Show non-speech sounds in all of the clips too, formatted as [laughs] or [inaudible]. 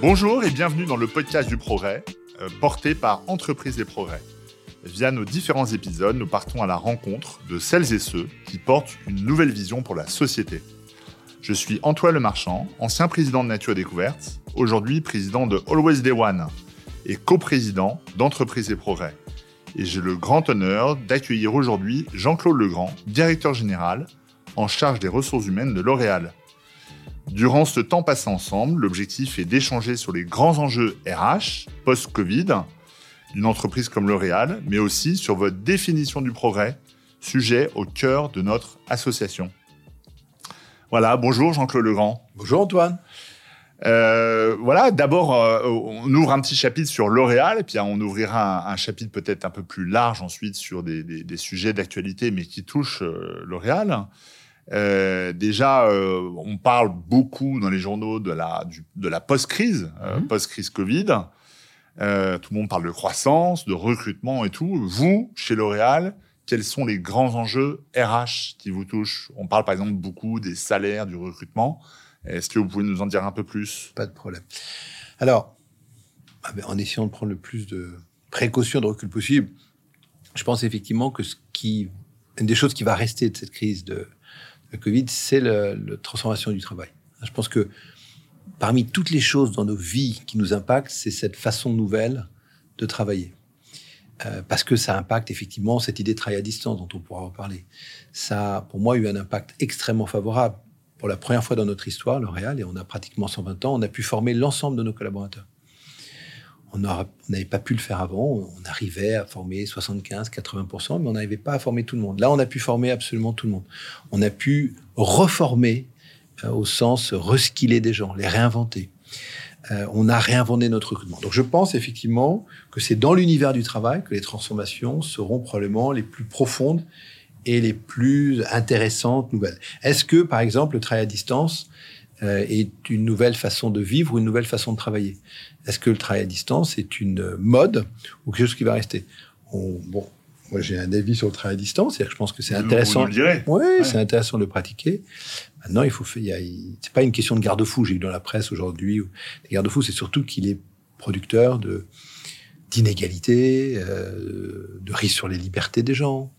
Bonjour et bienvenue dans le podcast du progrès, euh, porté par Entreprise et Progrès. Via nos différents épisodes, nous partons à la rencontre de celles et ceux qui portent une nouvelle vision pour la société. Je suis Antoine Le Marchand, ancien président de Nature Découverte, aujourd'hui président de Always Day One et coprésident d'Entreprise et Progrès. Et j'ai le grand honneur d'accueillir aujourd'hui Jean-Claude Legrand, directeur général en charge des ressources humaines de L'Oréal. Durant ce temps passé ensemble, l'objectif est d'échanger sur les grands enjeux RH post-Covid d'une entreprise comme L'Oréal, mais aussi sur votre définition du progrès, sujet au cœur de notre association. Voilà, bonjour Jean-Claude Legrand. Bonjour Antoine. Euh, voilà, d'abord, euh, on ouvre un petit chapitre sur L'Oréal, et puis on ouvrira un, chapitre peut-être un peu plus large ensuite sur des, sujets d'actualité, mais qui touchent euh, L'Oréal. Euh, déjà, euh, on parle beaucoup dans les journaux de la, de la post-crise, euh, mhm. post-crise Covid. tout le monde parle de croissance, de recrutement et tout. Vous, chez L'Oréal, quels sont les grands enjeux RH qui vous touchent? On parle par exemple beaucoup des salaires, du recrutement. Est-ce que vous pouvez nous en dire un peu plus? Pas de problème. Alors, ah ben, en essayant de prendre le plus de précautions, de recul possible, je pense effectivement que ce qui, une des choses qui va rester de cette crise de, le Covid, c'est la transformation du travail. Je pense que parmi toutes les choses dans nos vies qui nous impactent, c'est cette façon nouvelle de travailler. Euh, parce que ça impacte effectivement cette idée de travail à distance dont on pourra en parler. Ça a, pour moi, eu un impact extrêmement favorable. Pour la première fois dans notre histoire, L'Oréal, et on a pratiquement 120 ans, on a pu former l'ensemble de nos collaborateurs on n'avait pas pu le faire avant. On arrivait à former 75-80%, mais on n'arrivait pas à former tout le monde. Là, on a pu former absolument tout le monde. On a pu reformer euh, au sens reskiller des gens, les réinventer. Euh, on a réinventé notre recrutement. Donc je pense effectivement que c'est dans l'univers du travail que les transformations seront probablement les plus profondes et les plus intéressantes nouvelles. Est-ce que, par exemple, le travail à distance est une nouvelle façon de vivre ou une nouvelle façon de travailler est-ce que le travail à distance est une mode ou quelque chose qui va rester? Bon, moi j'ai un avis sur le travail à distance, cest je pense que c'est intéressant. Vous le oui, c'est intéressant de le pratiquer. Maintenant, il faut faire. C'est pas une question de garde-fou. J'ai eu dans la presse aujourd'hui. Les garde-fous, c'est surtout qu'il est producteur de d'inégalités, euh, de risques sur les libertés des gens,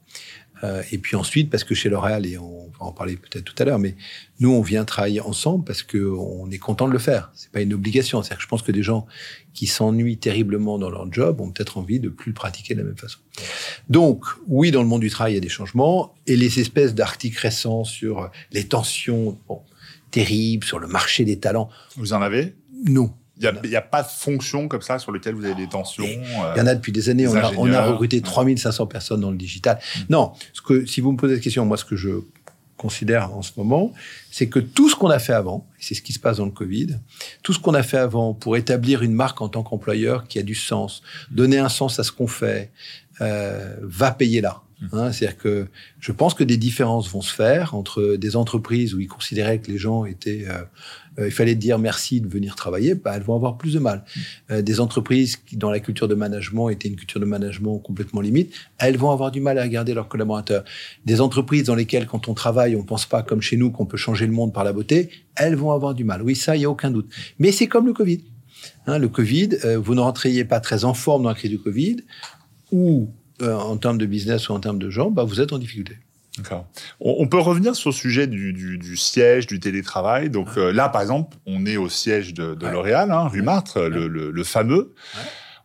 euh, et puis ensuite, parce que chez L'Oréal, et on va en parler peut-être tout à l'heure, mais nous, on vient travailler ensemble parce qu'on est content de le faire. C'est pas une obligation. C'est-à-dire que je pense que des gens qui s'ennuient terriblement dans leur job ont peut-être envie de plus le pratiquer de la même façon. Donc, oui, dans le monde du travail, il y a des changements. Et les espèces d'articles récents sur les tensions bon, terribles, sur le marché des talents. Vous en avez? Non. Il n'y a, pas de fonction comme ça sur lequel vous avez des tensions. Il y en a depuis des années. On a, on a, recruté 3500 personnes dans le digital. Mm. Non, ce que, si vous me posez cette question, moi, ce que je considère en ce moment, c'est que tout ce qu'on a fait avant, et c'est ce qui se passe dans le Covid, tout ce qu'on a fait avant pour établir une marque en tant qu'employeur qui a du sens, donner un sens à ce qu'on fait, euh, va payer là. Mm. Hein, C'est-à-dire que je pense que des différences vont se faire entre des entreprises où ils considéraient que les gens étaient euh, euh, il fallait dire merci de venir travailler, bah, elles vont avoir plus de mal. Euh, des entreprises qui, dans la culture de management, étaient une culture de management complètement limite, elles vont avoir du mal à regarder leurs collaborateurs. Des entreprises dans lesquelles, quand on travaille, on pense pas comme chez nous qu'on peut changer le monde par la beauté, elles vont avoir du mal. Oui, ça, il n'y a aucun doute. Mais c'est comme le Covid. Hein, le Covid, euh, vous ne rentriez pas très en forme dans la crise du Covid, ou en termes de business ou en termes de gens, bah, vous êtes en difficulté. D'accord. On, peut revenir sur le sujet du, siège, du télétravail. Donc euh, là, par exemple, on est au siège de, L'Oréal, hein, rue Martre, le, fameux.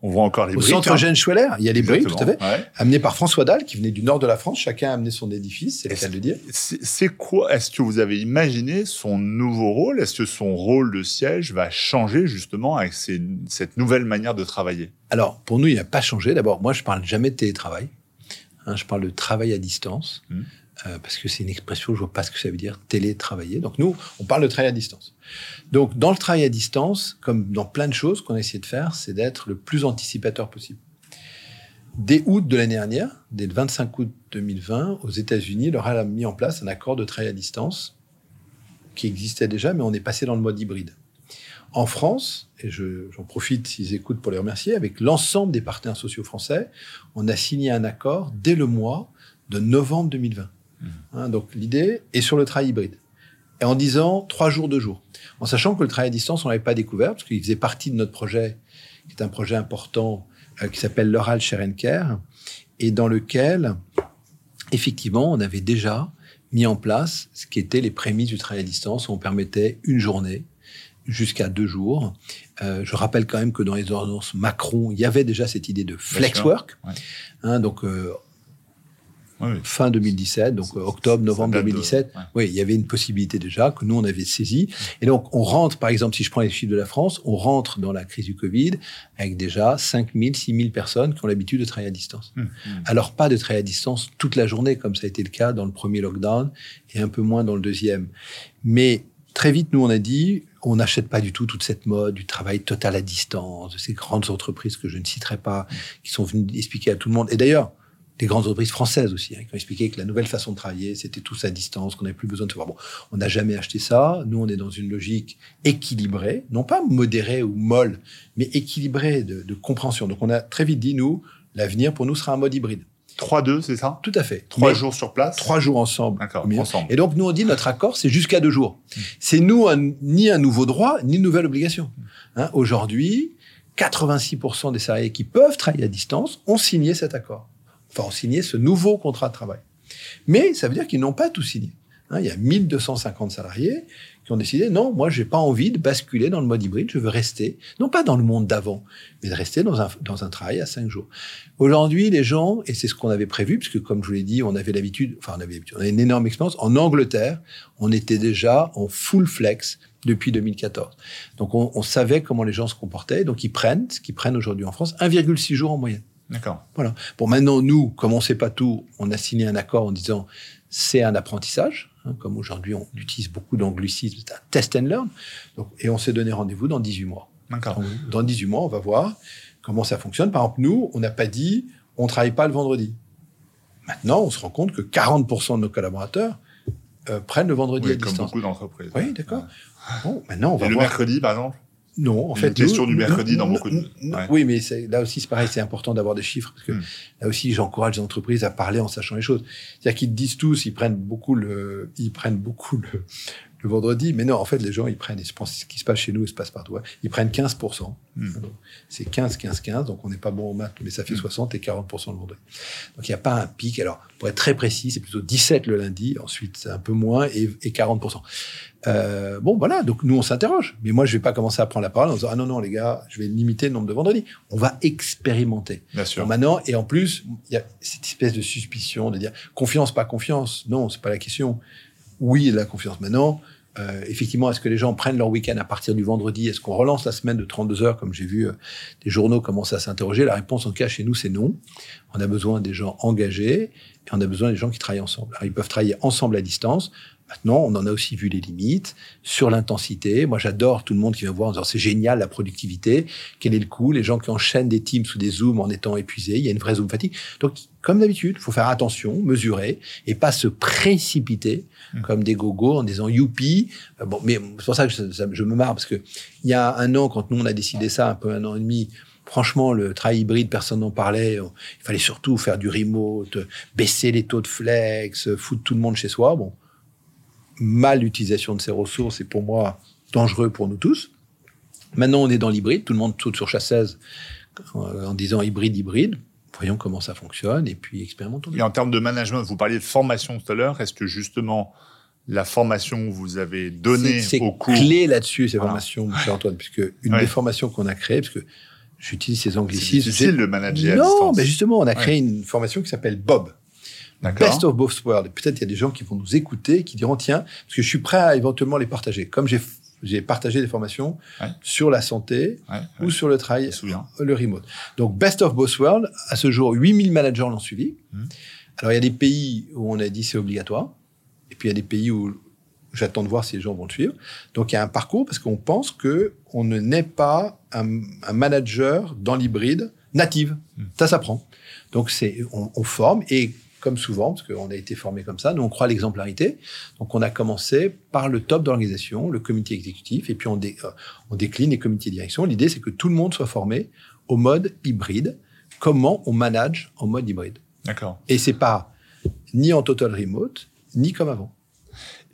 On voit encore les Au centre Eugène Schweller, il y a les briques, tout à fait. Amenés par François Dalle, qui venait du nord de la France. Chacun a amené son édifice, c'est le cas de le dire. C'est quoi Est-ce que vous avez imaginé son nouveau rôle? Est-ce que son rôle de siège va changer justement avec cette nouvelle manière de travailler? Alors, pour nous, il n'a pas changé. D'abord, moi, je parle jamais de télétravail. Hein, je parle de travail à distance, mmh. Euh, parce que c'est une expression, je vois pas ce que ça veut dire, télétravailler. Donc nous, on parle de travail à distance. Donc dans le travail à distance, comme dans plein de choses qu'on a essayé de faire, c'est d'être le plus anticipateur possible. Dès août de l'année dernière, dès le 25 août 2020, aux États-Unis, L'Oréal a mis en place un accord de travail à distance qui existait déjà, mais on est passé dans le mode hybride. En France, et j'en profite s'ils écoutent pour les remercier, avec l'ensemble des partenaires sociaux français, on a signé un accord dès le mois de novembre 2020. Hein, donc l'idée est sur le travail hybride. et en disant trois jours, deux jours. En sachant que le travail à distance, on l'avait pas découvert, parce qu'il faisait partie de notre projet, qui est un projet important, euh, qui s'appelle l'Oral Share Care, et dans lequel, effectivement, on avait déjà mis en place ce qui était les prémices du travail à distance, où on permettait une journée jusqu'à deux jours. Euh, je rappelle quand même que dans les ordonnances Macron, il y avait déjà cette idée de flex work. Hein, donc, euh, fin 2017, donc octobre, novembre 2017. Oui, il y avait une possibilité déjà que nous, on avait saisi. Et donc, on rentre, par exemple, si je prends les chiffres de la France, on rentre dans la crise du Covid avec déjà 5 000, 6 000 personnes qui ont l'habitude de travailler à distance. Hum, hum. Alors, pas de travailler à distance toute la journée, comme ça a été le cas dans le premier lockdown, et un peu moins dans le deuxième. Mais très vite, nous, on a dit, on n'achète pas du tout toute cette mode du travail total à distance, de ces grandes entreprises que je ne citerai pas, qui sont venues expliquer à tout le monde. Et d'ailleurs, des grandes entreprises françaises aussi, hein, qui ont expliqué que la nouvelle façon de travailler, c'était tous à distance, qu'on n'avait plus besoin de se voir. Bon, on n'a jamais acheté ça. Nous, on est dans une logique équilibrée, non pas modérée ou molle, mais équilibrée de, de compréhension. Donc, on a très vite dit, nous, l'avenir pour nous sera un mode hybride. 3-2, c'est ça? Tout à fait. Trois jours sur place? Trois jours ensemble. D'accord, ensemble. Et donc, nous, on dit, notre accord, c'est jusqu'à deux jours. Hmm. C'est nous, ni un nouveau droit, ni une nouvelle obligation. Hein, Aujourd'hui, 86% des salariés qui peuvent travailler à distance ont signé cet accord enfin, ont signé ce nouveau contrat de travail. Mais ça veut dire qu'ils n'ont pas tout signé. Hein, il y a 1250 salariés qui ont décidé non, moi, j'ai pas envie de basculer dans le mode hybride, je veux rester, non pas dans le monde d'avant, mais de rester dans un, dans un travail à cinq jours. Aujourd'hui, les gens, et c'est ce qu'on avait prévu, puisque comme je vous l'ai dit, on avait l'habitude, enfin, on avait, on avait une énorme expérience. En Angleterre, on était déjà en full flex depuis 2014. Donc, on, on savait comment les gens se comportaient. Donc, ils prennent, ce qu'ils prennent aujourd'hui en France, 1,6 jours en moyenne. D'accord. Voilà. Bon, maintenant, nous, comme on ne sait pas tout, on a signé un accord en disant c'est un apprentissage. Hein, comme aujourd'hui, on utilise beaucoup d'anglicisme, c'est un test and learn. Donc, et on s'est donné rendez-vous dans 18 mois. D'accord. Dans 18 mois, on va voir comment ça fonctionne. Par exemple, nous, on n'a pas dit on travaille pas le vendredi. Maintenant, on se rend compte que 40% de nos collaborateurs euh, prennent le vendredi à distance. Comme beaucoup d'entreprises. Oui, d'accord. Bon, maintenant, on va et le mercredi, par exemple non, en fait. Une question du mercredi dans beaucoup de. Oui, mais là aussi, c'est pareil, c'est important d'avoir des chiffres parce que hmm. là aussi, j'encourage les entreprises à parler en sachant les choses. C'est-à-dire qu'ils disent tous, ils prennent beaucoup le, ils prennent beaucoup le, le vendredi. Mais non, en fait, les gens, ils prennent, et je pense ce qui se passe chez nous, il se passe partout. Ils prennent 15%. Hmm. C'est 15, 15, 15. Donc, on n'est pas bon en maths, mais ça fait 60 hmm. et 40% le vendredi. Donc, il n'y a pas un pic. Alors, pour être très précis, c'est plutôt 17 le lundi. Ensuite, c'est un peu moins et, et 40%. Euh, bon, voilà. Donc, nous, on s'interroge. Mais moi, je vais pas commencer à prendre la parole en disant, ah non, non, les gars, je vais limiter le nombre de vendredis. On va expérimenter. Bien sûr. maintenant, et en plus, il y a cette espèce de suspicion de dire confiance, pas confiance. Non, c'est pas la question oui, la confiance. Maintenant, euh, effectivement, est-ce que les gens prennent leur week-end à partir du vendredi? Est-ce qu'on relance la semaine de 32 heures, comme j'ai vu euh, des journaux commencer à s'interroger? La réponse, en tout cas, chez nous, c'est non. On a besoin des gens engagés et on a besoin des gens qui travaillent ensemble. Alors, ils peuvent travailler ensemble à distance. Maintenant, on en a aussi vu les limites sur l'intensité. Moi, j'adore tout le monde qui vient voir en disant c'est génial la productivité. Quel est le coût? Les gens qui enchaînent des teams sous des zooms en étant épuisés. Il y a une vraie zoom fatigue. Donc, comme d'habitude, faut faire attention, mesurer et pas se précipiter mmh. comme des gogos en disant youpi. Euh, bon, mais c'est pour ça que je, me marre parce que il y a un an, quand nous on a décidé ça, un peu un an et demi, Franchement, le travail hybride, personne n'en parlait. Il fallait surtout faire du remote, baisser les taux de flex, foutre tout le monde chez soi. Bon, mal utilisation de ces ressources est pour moi dangereux pour nous tous. Maintenant, on est dans l'hybride, tout le monde saute sur chasseuse en disant hybride, hybride. Voyons comment ça fonctionne et puis expérimentons. Et en termes de management, vous parliez de formation tout à l'heure. Est-ce que justement la formation que vous avez donnée au cours... C'est clé là-dessus, ces formations, M. Antoine, puisque une des formations qu'on a créées, parce que j'utilise ces anglicismes... C'est difficile de manager Non, mais justement, on a créé une formation qui s'appelle Bob. Best of both worlds. Peut-être il y a des gens qui vont nous écouter, qui diront tiens, parce que je suis prêt à éventuellement les partager. Comme j'ai j'ai partagé des formations sur la santé ou sur le travail, le remote. Donc, Best of Both Worlds, à ce jour, 8000 managers l'ont suivi. Mmh. Alors, il y a des pays où on a dit c'est obligatoire, et puis il y a des pays où j'attends de voir si les gens vont le suivre. Donc, il y a un parcours parce qu'on pense que on ne naît pas un, un manager dans l'hybride native. Mmh. Ça s'apprend. Donc, c'est on, on forme et comme souvent, parce qu'on a été formé comme ça. Nous, on croit à l'exemplarité. Donc, on a commencé par le top de l'organisation, le comité exécutif, et puis on, euh, on décline les comités de direction. L'idée, c'est que tout le monde soit formé au mode hybride. Comment on manage en mode hybride? D'accord. Et c'est pas ni en total remote, ni comme avant.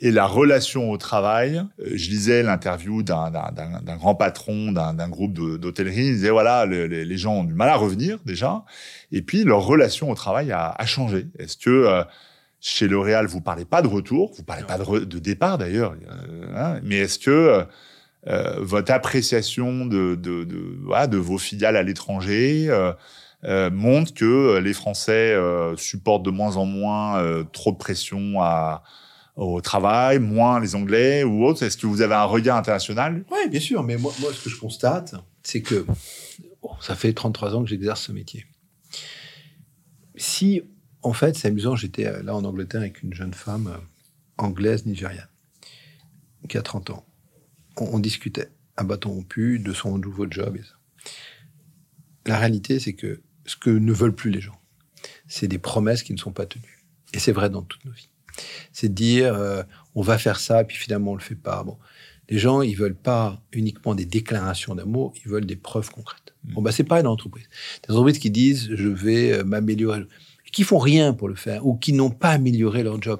Et la relation au travail, euh, je lisais l'interview d'un grand patron d'un groupe d'hôtellerie. Il disait voilà, les gens ont du mal à revenir déjà, et puis leur relation au travail a, changé. Est-ce que euh, chez L'Oréal, vous parlez pas de retour, vous parlez pas de, départ d'ailleurs, hein, mais est-ce que euh, votre appréciation de, vos filiales à l'étranger euh, montre que les Français supportent de moins en moins trop de pression à, au travail, moins les Anglais ou autres Est-ce que vous avez un regard international? Oui, bien sûr. Mais moi, ce que je constate, c'est que ça fait 33 ans que j'exerce ce métier. Si, en fait, c'est amusant, j'étais euh, là en Angleterre avec une jeune femme euh, anglaise nigériane qui a 30 ans. On, discutait à bâton rompu de son nouveau job. Et ça. La réalité, c'est que ce que ne veulent plus les gens, c'est des promesses qui ne sont pas tenues. Et c'est vrai dans toutes nos vies. C'est de dire, euh, on va faire ça, et puis finalement, on le fait pas. Bon. Les gens, ils veulent pas uniquement des déclarations d'amour, ils veulent des preuves concrètes. Mmh. Bon, bah, c'est pareil dans l'entreprise. Des entreprises qui disent, je vais euh, m'améliorer, qui font rien pour le faire, ou qui n'ont pas amélioré leur job.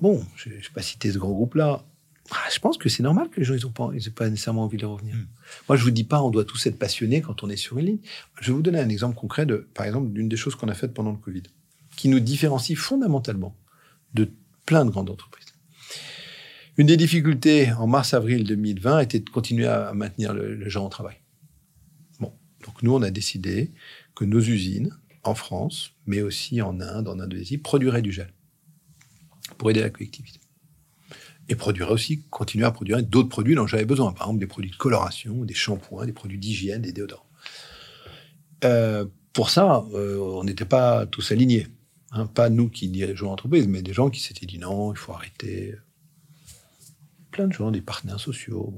Bon, je ne vais pas citer ce grand groupe-là. Ah, je pense que c'est normal que les gens, ils n'ont pas, pas nécessairement envie de revenir. Mmh. Moi, je vous dis pas, on doit tous être passionnés quand on est sur une ligne. Je vais vous donner un exemple concret de, par exemple, d'une des choses qu'on a faites pendant le Covid, qui nous différencie fondamentalement de plein de grandes entreprises. Une des difficultés en mars-avril 2020 était de continuer à maintenir le, le gens au travail. Bon, donc nous, on a décidé que nos usines, en France, mais aussi en Inde, en Indonésie, produiraient du gel pour aider la collectivité. Et produiraient aussi, continuer à produire d'autres produits dont j'avais besoin, par exemple des produits de coloration, des shampoings, des produits d'hygiène, des déodorants. Euh, pour ça, euh, on n'était pas tous alignés. Hein, pas nous qui dirigeons l'entreprise, mais des gens qui s'étaient dit non, il faut arrêter. Plein de gens, des partenaires sociaux.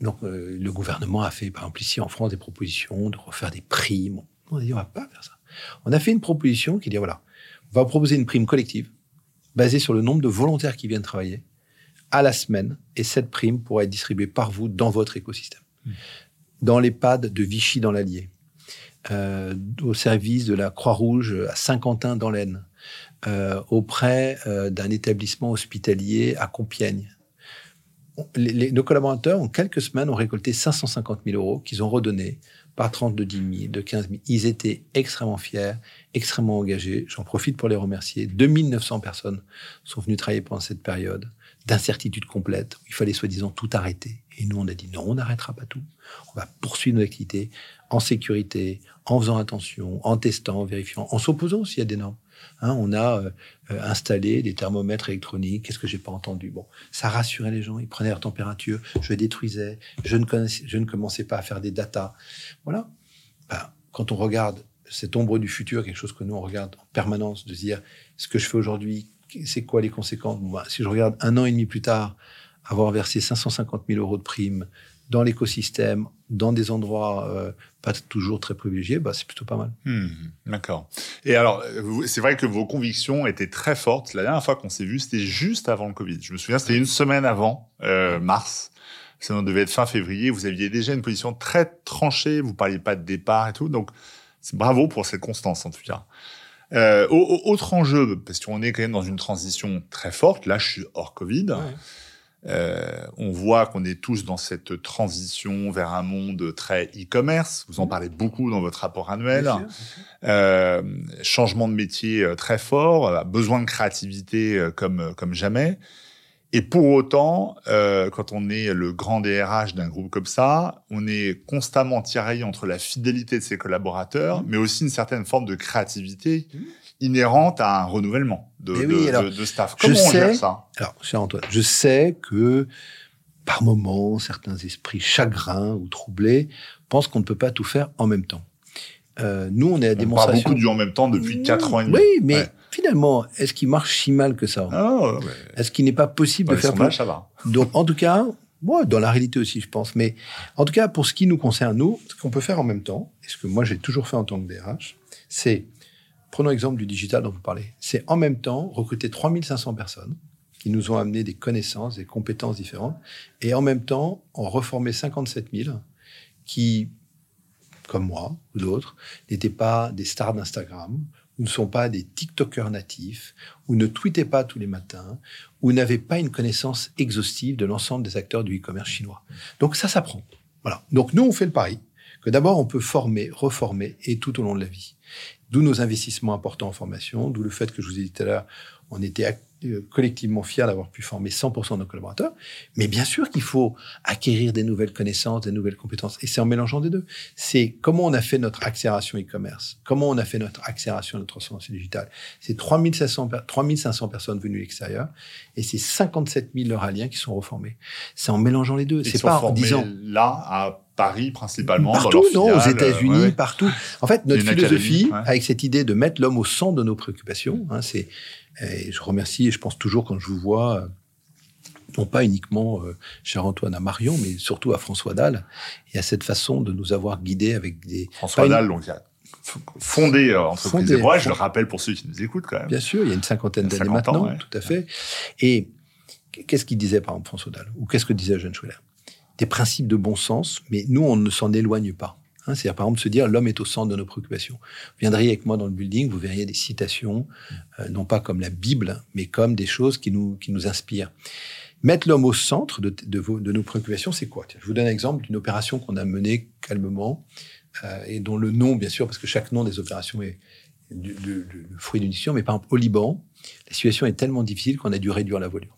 Donc euh, le gouvernement a fait, par exemple ici en France, des propositions de refaire des primes. On a dit on va pas faire ça. On a fait une proposition qui dit voilà, on va proposer une prime collective basée sur le nombre de volontaires qui viennent travailler à la semaine, et cette prime pourra être distribuée par vous dans votre écosystème. Mmh. Dans l'EHPAD de Vichy dans l'Allier, euh, au service de la Croix-Rouge à Saint-Quentin dans l'Aisne, euh, auprès euh, d'un établissement hospitalier à Compiègne. nos collaborateurs, en quelques semaines, ont récolté 550 000 euros qu'ils ont redonnés par 30 de 10 000, de 15 000. Ils étaient extrêmement fiers, extrêmement engagés. J'en profite pour les remercier. 2900 personnes sont venues travailler pendant cette période d'incertitude complète. Il fallait soi-disant tout arrêter. Et nous, on a dit non, on n'arrêtera pas tout. On va poursuivre nos activités en sécurité, en faisant attention, en testant, en vérifiant, en s'opposant aussi à des normes. Hein, on a euh, euh, installé des thermomètres électroniques. Qu'est-ce que j'ai pas entendu? Bon, ça rassurait les gens. Ils prenaient leur température. Je détruisais. Je ne, je ne commençais pas à faire des datas. Voilà. Ben, quand on regarde cette ombre du futur, quelque chose que nous on regarde en permanence, de se dire ce que je fais aujourd'hui, c'est quoi les conséquences? Ben, Si je regarde un an et demi plus tard, avoir versé 550 000 euros de primes dans l'écosystème, dans des endroits euh, pas toujours très privilégiés, bah, c'est plutôt pas mal. Hmm, d'accord. Et alors, c'est vrai que vos convictions étaient très fortes. La dernière fois qu'on s'est vu, c'était juste avant le Covid. Je me souviens, c'était une semaine avant, euh, mars. Ça devait être fin février. Vous aviez déjà une position très tranchée. Vous parliez pas de départ et tout. Donc, bravo pour cette constance, en tout cas. Euh, autre enjeu, parce qu'on est quand même dans une transition très forte. Là, je suis hors Covid. Euh, on voit qu'on est tous dans cette transition vers un monde très e-commerce. Vous en mmh. parlez beaucoup dans votre rapport annuel. Euh, changement de métier euh, très fort, besoin de créativité comme, comme jamais. Et pour autant, quand on est le grand DRH d'un groupe comme ça, on est constamment tiraillé entre la fidélité de ses collaborateurs, mmh. mais aussi une certaine forme de créativité mmh inhérente à un renouvellement de, de, staff. Comment je on sais, ça? Alors, cher Antoine, je sais que par moments, certains esprits chagrins ou troublés pensent qu'on ne peut pas tout faire en même temps. Euh, nous, on est à démonstration. On parle beaucoup du en même temps depuis 4 ans et demi. Oui, mais finalement, est-ce qu'il marche si mal que ça? Ah, Est-ce qu'il n'est pas possible de faire plus ça va. Donc, en tout cas, moi, dans la réalité aussi, je pense. Mais en tout cas, pour ce qui nous concerne, nous, ce qu'on peut faire en même temps, et ce que moi j'ai toujours fait en tant que DRH, c'est Prenons l'exemple du digital dont vous parlez. C'est en même temps recruter 3500 personnes qui nous ont amené des connaissances, des compétences différentes, et en même temps en reformer 57 000 qui, comme moi ou d'autres, n'étaient pas des stars d'Instagram ou ne sont pas des TikTokers natifs, ou ne tweetaient pas tous les matins, ou n'avaient pas une connaissance exhaustive de l'ensemble des acteurs du e-commerce chinois. Donc ça s'apprend. Voilà. Donc nous, on fait le pari que d'abord, on peut former, reformer, et tout au long de la vie. D'où nos investissements importants en formation, d'où le fait que je vous ai dit tout à l'heure, on était euh, collectivement fiers d'avoir pu former 100% de nos collaborateurs. Mais bien sûr qu'il faut acquérir des nouvelles connaissances, des nouvelles compétences. Et c'est en mélangeant des deux. C'est comment on a fait notre accélération e-commerce, comment on a fait notre accélération de notre transformation digitale. C'est 3500, 3500 personnes venues de l'extérieur et c'est 57 000 Euraliens qui sont reformés. C'est en mélangeant les deux. C'est pas en disant. Là, à Paris principalement. Partout, non, aux États-Unis, partout. En fait, notre philosophie, avec cette idée de mettre l'homme au centre de nos préoccupations, hein, c'est et je remercie, et je pense toujours quand je vous vois, euh, non pas uniquement, euh, cher Antoine, à Marion, mais surtout à François Dalle, et à cette façon de nous avoir guidés avec des... François Dalle, donc, fondé euh, Entreprise des je le rappelle pour ceux qui nous écoutent quand même. Bien sûr, il y a une cinquantaine d'années maintenant, tout à fait. Et qu'est-ce qu'il disait, par exemple, François Dalle? Ou qu'est-ce que disait Jean Schuller Des principes de bon sens, mais nous, on ne s'en éloigne pas. Hein, c'est-à-dire, par exemple, se dire l'homme est au centre de nos préoccupations. Vous viendriez avec moi dans le building, vous verriez des citations, euh, non pas comme la Bible, mais comme des choses qui nous, qui nous inspirent. Mettre l'homme au centre de, de, nos préoccupations, c'est quoi? Je vous donne un exemple d'une opération qu'on a menée calmement euh, et dont le nom, bien sûr, parce que chaque nom des opérations est le fruit d'une décision, mais par exemple, au Liban, la situation est tellement difficile qu'on a dû réduire la voilure.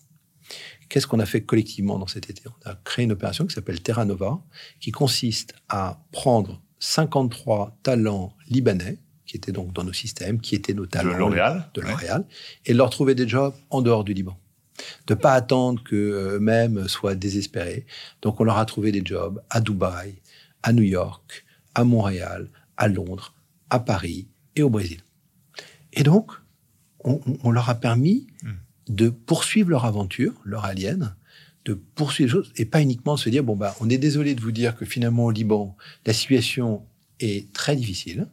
Qu'est-ce qu'on a fait collectivement dans cet été? On a créé une opération qui s'appelle Terra Nova, qui consiste à prendre 53 talents libanais, qui étaient donc dans nos systèmes, qui étaient nos talents de L'Oréal, de L'Oréal, et leur trouver des jobs en dehors du Liban. De pas attendre qu'eux-mêmes soient désespérés. Donc on leur a trouvé des jobs à Dubaï, à New York, à Montréal, à Londres, à Paris et au Brésil. Et donc, on, leur a permis hmm de poursuivre leur aventure, leur alien, de poursuivre les choses et pas uniquement se dire bon bah on est désolé de vous dire que finalement au Liban la situation est très difficile,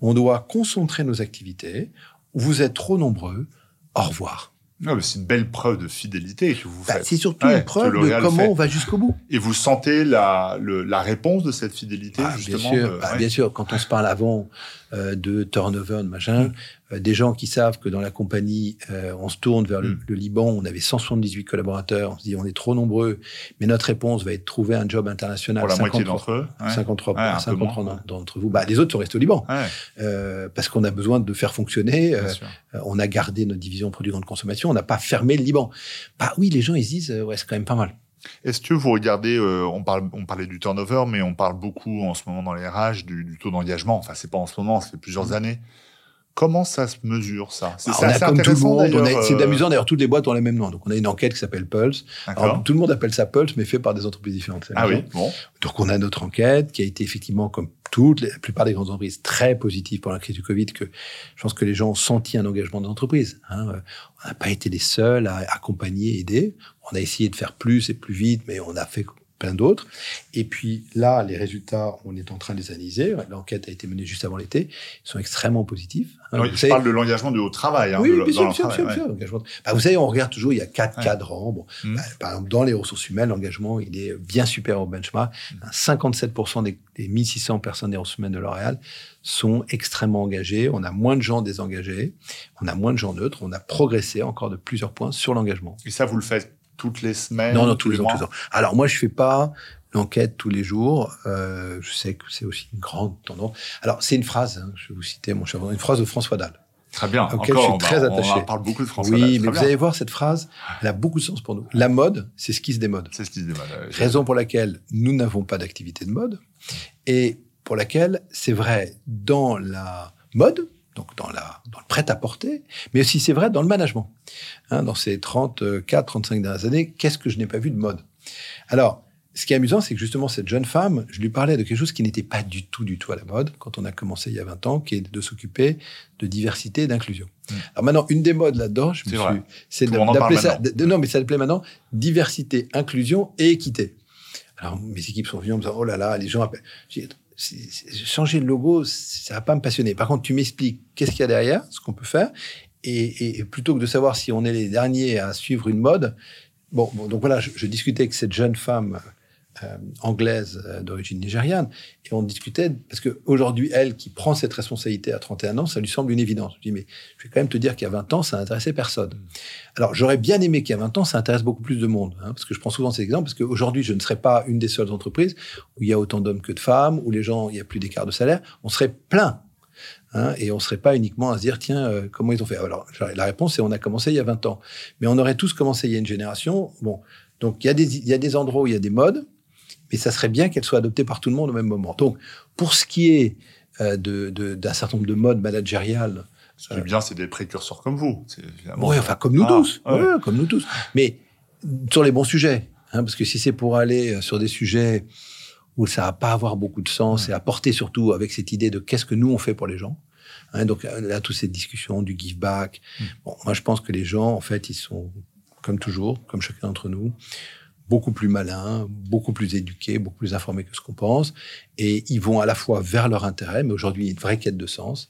on doit concentrer nos activités, vous êtes trop nombreux, au revoir. C'est une belle preuve de fidélité que vous bah, faites. C'est surtout une preuve de comment on va jusqu'au bout. Et vous sentez la, la réponse de cette fidélité, ah, justement Bien sûr, bah, bien sûr, quand on se parle avant euh, de turnover, de machin, euh, des gens qui savent que dans la compagnie, euh, on se tourne vers mm. le, Liban, on avait 178 collaborateurs, on se dit on est trop nombreux, mais notre réponse va être trouver un job international. Pour la moitié d'entre eux. 53, 53 d'entre vous. Bah, les autres sont restés au Liban. parce qu'on a besoin de faire fonctionner. on a gardé notre division produit grande consommation on n'a pas fermé le Liban. Bah oui, les gens, ils se disent, euh, ouais, c'est quand même pas mal. Est-ce que vous regardez, euh, on, parle, on parlait du turnover, mais on parle beaucoup en ce moment dans les RH du, taux d'engagement. Enfin, c'est pas en ce moment, ça fait plusieurs mmh. années. Comment ça se mesure, ça? C'est bah, intéressant C'est euh, amusant d'ailleurs, toutes les boîtes ont les mêmes noms. Donc on a une enquête qui s'appelle Pulse. tout le monde appelle ça Pulse, mais fait par des entreprises différentes. Ah oui, bon. Donc on a notre enquête qui a été effectivement, comme toutes, la plupart des grandes entreprises, très positive pendant la crise du Covid, que je pense que les gens ont senti un engagement de l'entreprise. Hein. On n'a pas été les seuls à accompagner, aider. On a essayé de faire plus et plus vite, mais on a fait plein d'autres. Et puis là, les résultats, on est en train de les analyser. L'enquête a été menée juste avant l'été. Ils sont extrêmement positifs. Hein, je parle de l'engagement de haut travail. Hein, oui, bien sûr, bien sûr. Bah, vous savez, on regarde toujours, il y a quatre cadrans. Bon, mmh. bah, par exemple, dans les ressources humaines, l'engagement, il est bien supérieur au benchmark. 57% mmh. des, des 1600 personnes des ressources humaines de L'Oréal sont extrêmement engagés. On a moins de gens désengagés. On a moins de gens neutres. On a progressé encore de plusieurs points sur l'engagement. Et ça, vous le faites toutes les semaines Non, non, tous, les, jours, Alors moi, je fais pas l'enquête tous les jours. Euh, je sais que c'est aussi une grande tendance. Alors c'est une phrase, hein, je vais vous citer mon cher, une phrase de François Dalle. Très bien. Auquel je suis très attaché. On parle beaucoup de François oui, Dalle. Oui, mais vous allez voir cette phrase, elle a beaucoup de sens pour nous. La mode, c'est ce qui se démode. C'est ce qui se démode. Raison pour laquelle nous n'avons pas d'activité de mode et pour laquelle c'est vrai dans la mode, donc dans, la, dans le prêt-à-porter, mais aussi c'est vrai dans le management. Hein, dans ces 34, 35 dernières années, qu'est-ce que je n'ai pas vu de mode? Alors, ce qui est amusant, c'est que justement, cette jeune femme, je lui parlais de quelque chose qui n'était pas du tout, du tout à la mode quand on a commencé il y a 20 ans, qui est de s'occuper de diversité et d'inclusion. Mmh. Alors maintenant, une des modes là-dedans, je me suis, c'est d'appeler ça, non, mais ça s'appelait maintenant diversité, inclusion et équité. Alors, mes équipes sont venues en me disant, oh là là, les gens appellent changer le logo, ça va pas me passionner. Par contre, tu m'expliques qu'est-ce qu'il y a derrière, ce qu'on peut faire, et, plutôt que de savoir si on est les derniers à suivre une mode, bon, donc voilà, je, discutais avec cette jeune femme euh, anglaise euh, d'origine nigériane. Et on discutait, parce qu'aujourd'hui, elle qui prend cette responsabilité à 31 ans, ça lui semble une évidence. Je dis, mais je vais quand même te dire a 20 ans, ça n'intéressait personne. Alors, j'aurais bien aimé a 20 ans, ça intéresse beaucoup plus de monde. Hein, parce que je prends souvent ces exemples, parce qu'aujourd'hui, je ne serais pas une des seules entreprises où il y a autant d'hommes que de femmes, où les gens, il n'y a plus d'écart de salaire. On serait plein. Hein, et on ne serait pas uniquement à se dire, tiens, euh, comment ils ont fait? Alors, la réponse, c'est on a commencé il y a 20 ans. Mais on aurait tous commencé il y a une génération. Bon, donc il y, a des, il y a des endroits où il y a des modes, mais ça serait bien qu'elles soient adoptées par tout le monde au même moment. Donc, pour ce qui est euh, d'un certain nombre de modes managériales, ce qui est bien, c'est des précurseurs comme vous. Oui, enfin, comme nous ah, tous. comme nous tous. Mais sur les bons sujets. Hein, parce que si c'est pour aller euh, sur des sujets où ça va pas avoir beaucoup de sens et apporter surtout avec cette idée de qu'est-ce que nous on fait pour les gens. Hein, donc là, toutes ces discussions du give back. Mm. Bon, moi, je pense que les gens, en fait, ils sont comme toujours, comme chacun d'entre nous, beaucoup plus malins, beaucoup plus éduqués, beaucoup plus informés que ce qu'on pense, et ils vont à la fois vers leur intérêt, mais aujourd'hui, il y a une vraie quête de sens.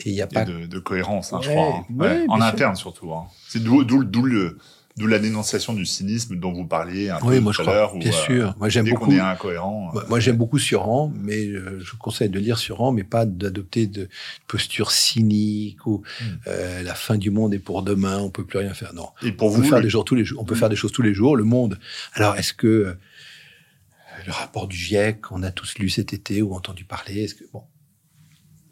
Et il y a pas de, cohérence, hein, je crois. Hein. en interne surtout. Hein. C'est d'où le, D'où la dénonciation du cynisme dont vous parliez un oui, peu tout à l'heure. Bien euh, sûr. Moi, j'aime beaucoup. est incohérent. Moi, j'aime beaucoup Suran, mais euh, je conseille de lire Suran, mais pas d'adopter de posture cynique ou hmm. euh, la fin du monde est pour demain, on peut plus rien faire. Non. Et pour on vous, peut faire des jours tous les jours. On peut faire des choses tous les jours. Le monde. Alors, est-ce que le rapport du GIEC, on a tous lu cet été ou entendu parler, est-ce que bon,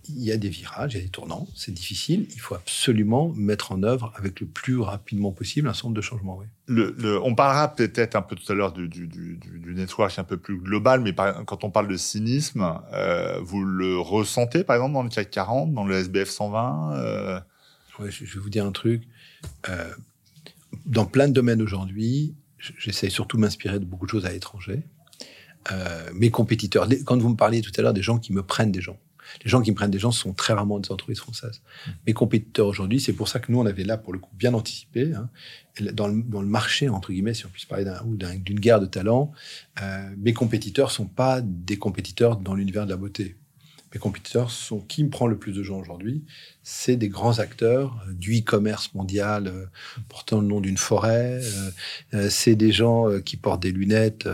il y a des virages, il y a des tournants, c'est difficile. Il faut absolument mettre en œuvre avec le plus rapidement possible un centre de changement. Oui. Le, on parlera peut-être un peu tout à l'heure du, du, du, du, network un peu plus global, mais quand on parle de cynisme, euh, vous le ressentez par exemple dans le CAC 40, dans le SBF 120 euh... Je, vais vous dire un truc. Euh, dans plein de domaines aujourd'hui, j'essaie surtout de m'inspirer de beaucoup de choses à l'étranger. Mes compétiteurs, quand vous me parliez tout à l'heure des gens qui me prennent des gens, les gens qui me prennent des gens sont très rarement des entreprises françaises. Mmh. Mes compétiteurs aujourd'hui, c'est pour ça que nous, on avait là, pour le coup, bien anticipé. Hein, dans, le, dans, le, marché, entre guillemets, si on puisse parler d'une guerre de talent, euh, mes compétiteurs sont pas des compétiteurs dans l'univers de la beauté. Mes compétiteurs sont qui me prend le plus de gens aujourd'hui C'est des grands acteurs euh, du e-commerce mondial euh, portant le nom d'une forêt. C'est des gens qui portent des lunettes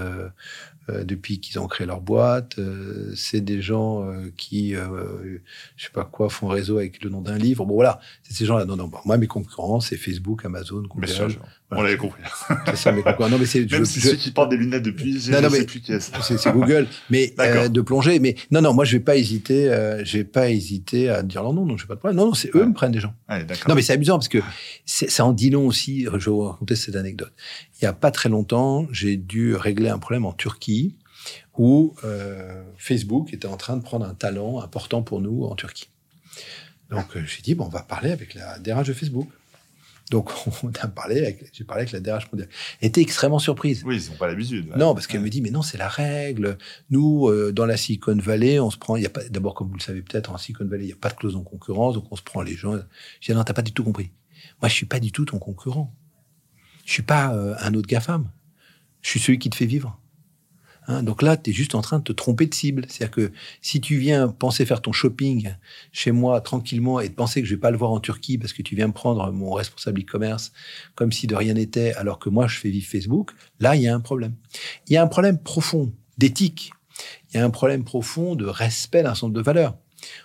depuis qu'ils ont créé leur boîte. Euh, c'est des gens euh, qui, je sais pas quoi, font réseau avec le nom d'un livre. Bon, voilà, c'est ces gens-là. Non, non, moi, mes concurrents, c'est Facebook, Amazon, Google. on l'avait compris. c'est ça, mes concurrents. Non, mais c'est, Même si ceux qui portent des lunettes depuis, je ne sais plus qui est. C'est, Google. Mais, de plonger. Mais non, non, moi, je vais pas hésiter, je vais pas hésiter à dire leur nom, donc j'ai pas de problème. Non, non, c'est eux qui me prennent des gens. non, mais c'est amusant parce que ça en dit long aussi. Je vais vous raconter cette anecdote. Il y a pas très longtemps, j'ai dû régler un problème en Turquie où euh, Facebook était en train de prendre un talent important pour nous en Turquie. Donc euh, j'ai dit bon, on va parler avec la DRH de Facebook. Donc [laughs] on a parlé, j'ai parlé avec la DRH mondiale. Elle était extrêmement surprise. Oui, ils n'ont pas l'habitude. Non, parce qu'elle me dit mais non, c'est la règle. Nous, euh, dans la Silicon Valley, on se prend. Il y a pas. D'abord, comme vous le savez peut-être, en Silicon Valley, il n'y a pas de clause en concurrence, donc on se prend les gens. Je dis non, t'as pas du tout compris. Moi, je suis pas du tout ton concurrent. Je suis pas euh, un autre GAFAM. Je suis celui qui te fait vivre. Hein, donc là, tu es juste en train de te tromper de cible. C'est-à-dire que si tu viens penser faire ton shopping chez moi tranquillement et de penser que je vais pas le voir en Turquie parce que tu viens me prendre mon responsable e-commerce comme si de rien n'était alors que moi je fais vivre Facebook, là, il y a un problème. Il y a un problème profond d'éthique. Il y a un problème profond de respect d'un centre de valeurs.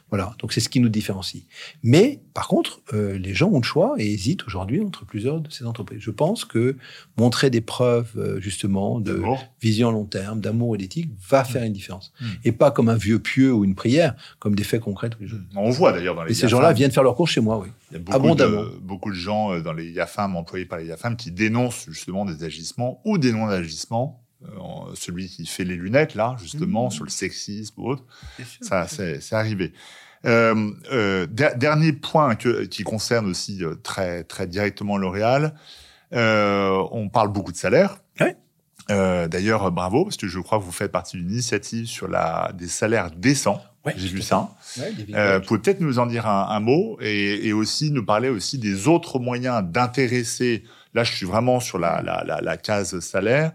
Voilà, donc c'est ce qui nous différencie. Mais par contre, euh, les gens ont le choix et hésitent aujourd'hui entre plusieurs de ces entreprises. Je pense que montrer des preuves euh, justement de vision long terme, d'amour et d'éthique va mmh. faire une différence. Mmh. Et pas comme un vieux pieux ou une prière, comme des faits concrets jours. On voit d'ailleurs dans les Et ces gens-là viennent faire leur cours chez moi, oui. Il y a beaucoup, de, beaucoup de gens euh, dans les YAFAM, employés par les YAFAM, qui dénoncent justement des agissements ou des non-agissements celui qui fait les lunettes, là, justement, mmh. sur le sexisme ou autre. ça, c'est arrivé. Euh, euh, dernier point que, qui concerne aussi euh, très, très directement L'Oréal. on parle beaucoup de salaire. D'ailleurs, bravo, parce que je crois que vous faites partie d'une initiative sur la, des salaires décents. J'ai vu ça. vous pouvez peut-être nous en dire un, mot et, et, aussi nous parler aussi des autres moyens d'intéresser. Là, je suis vraiment sur la, la, la, la case salaire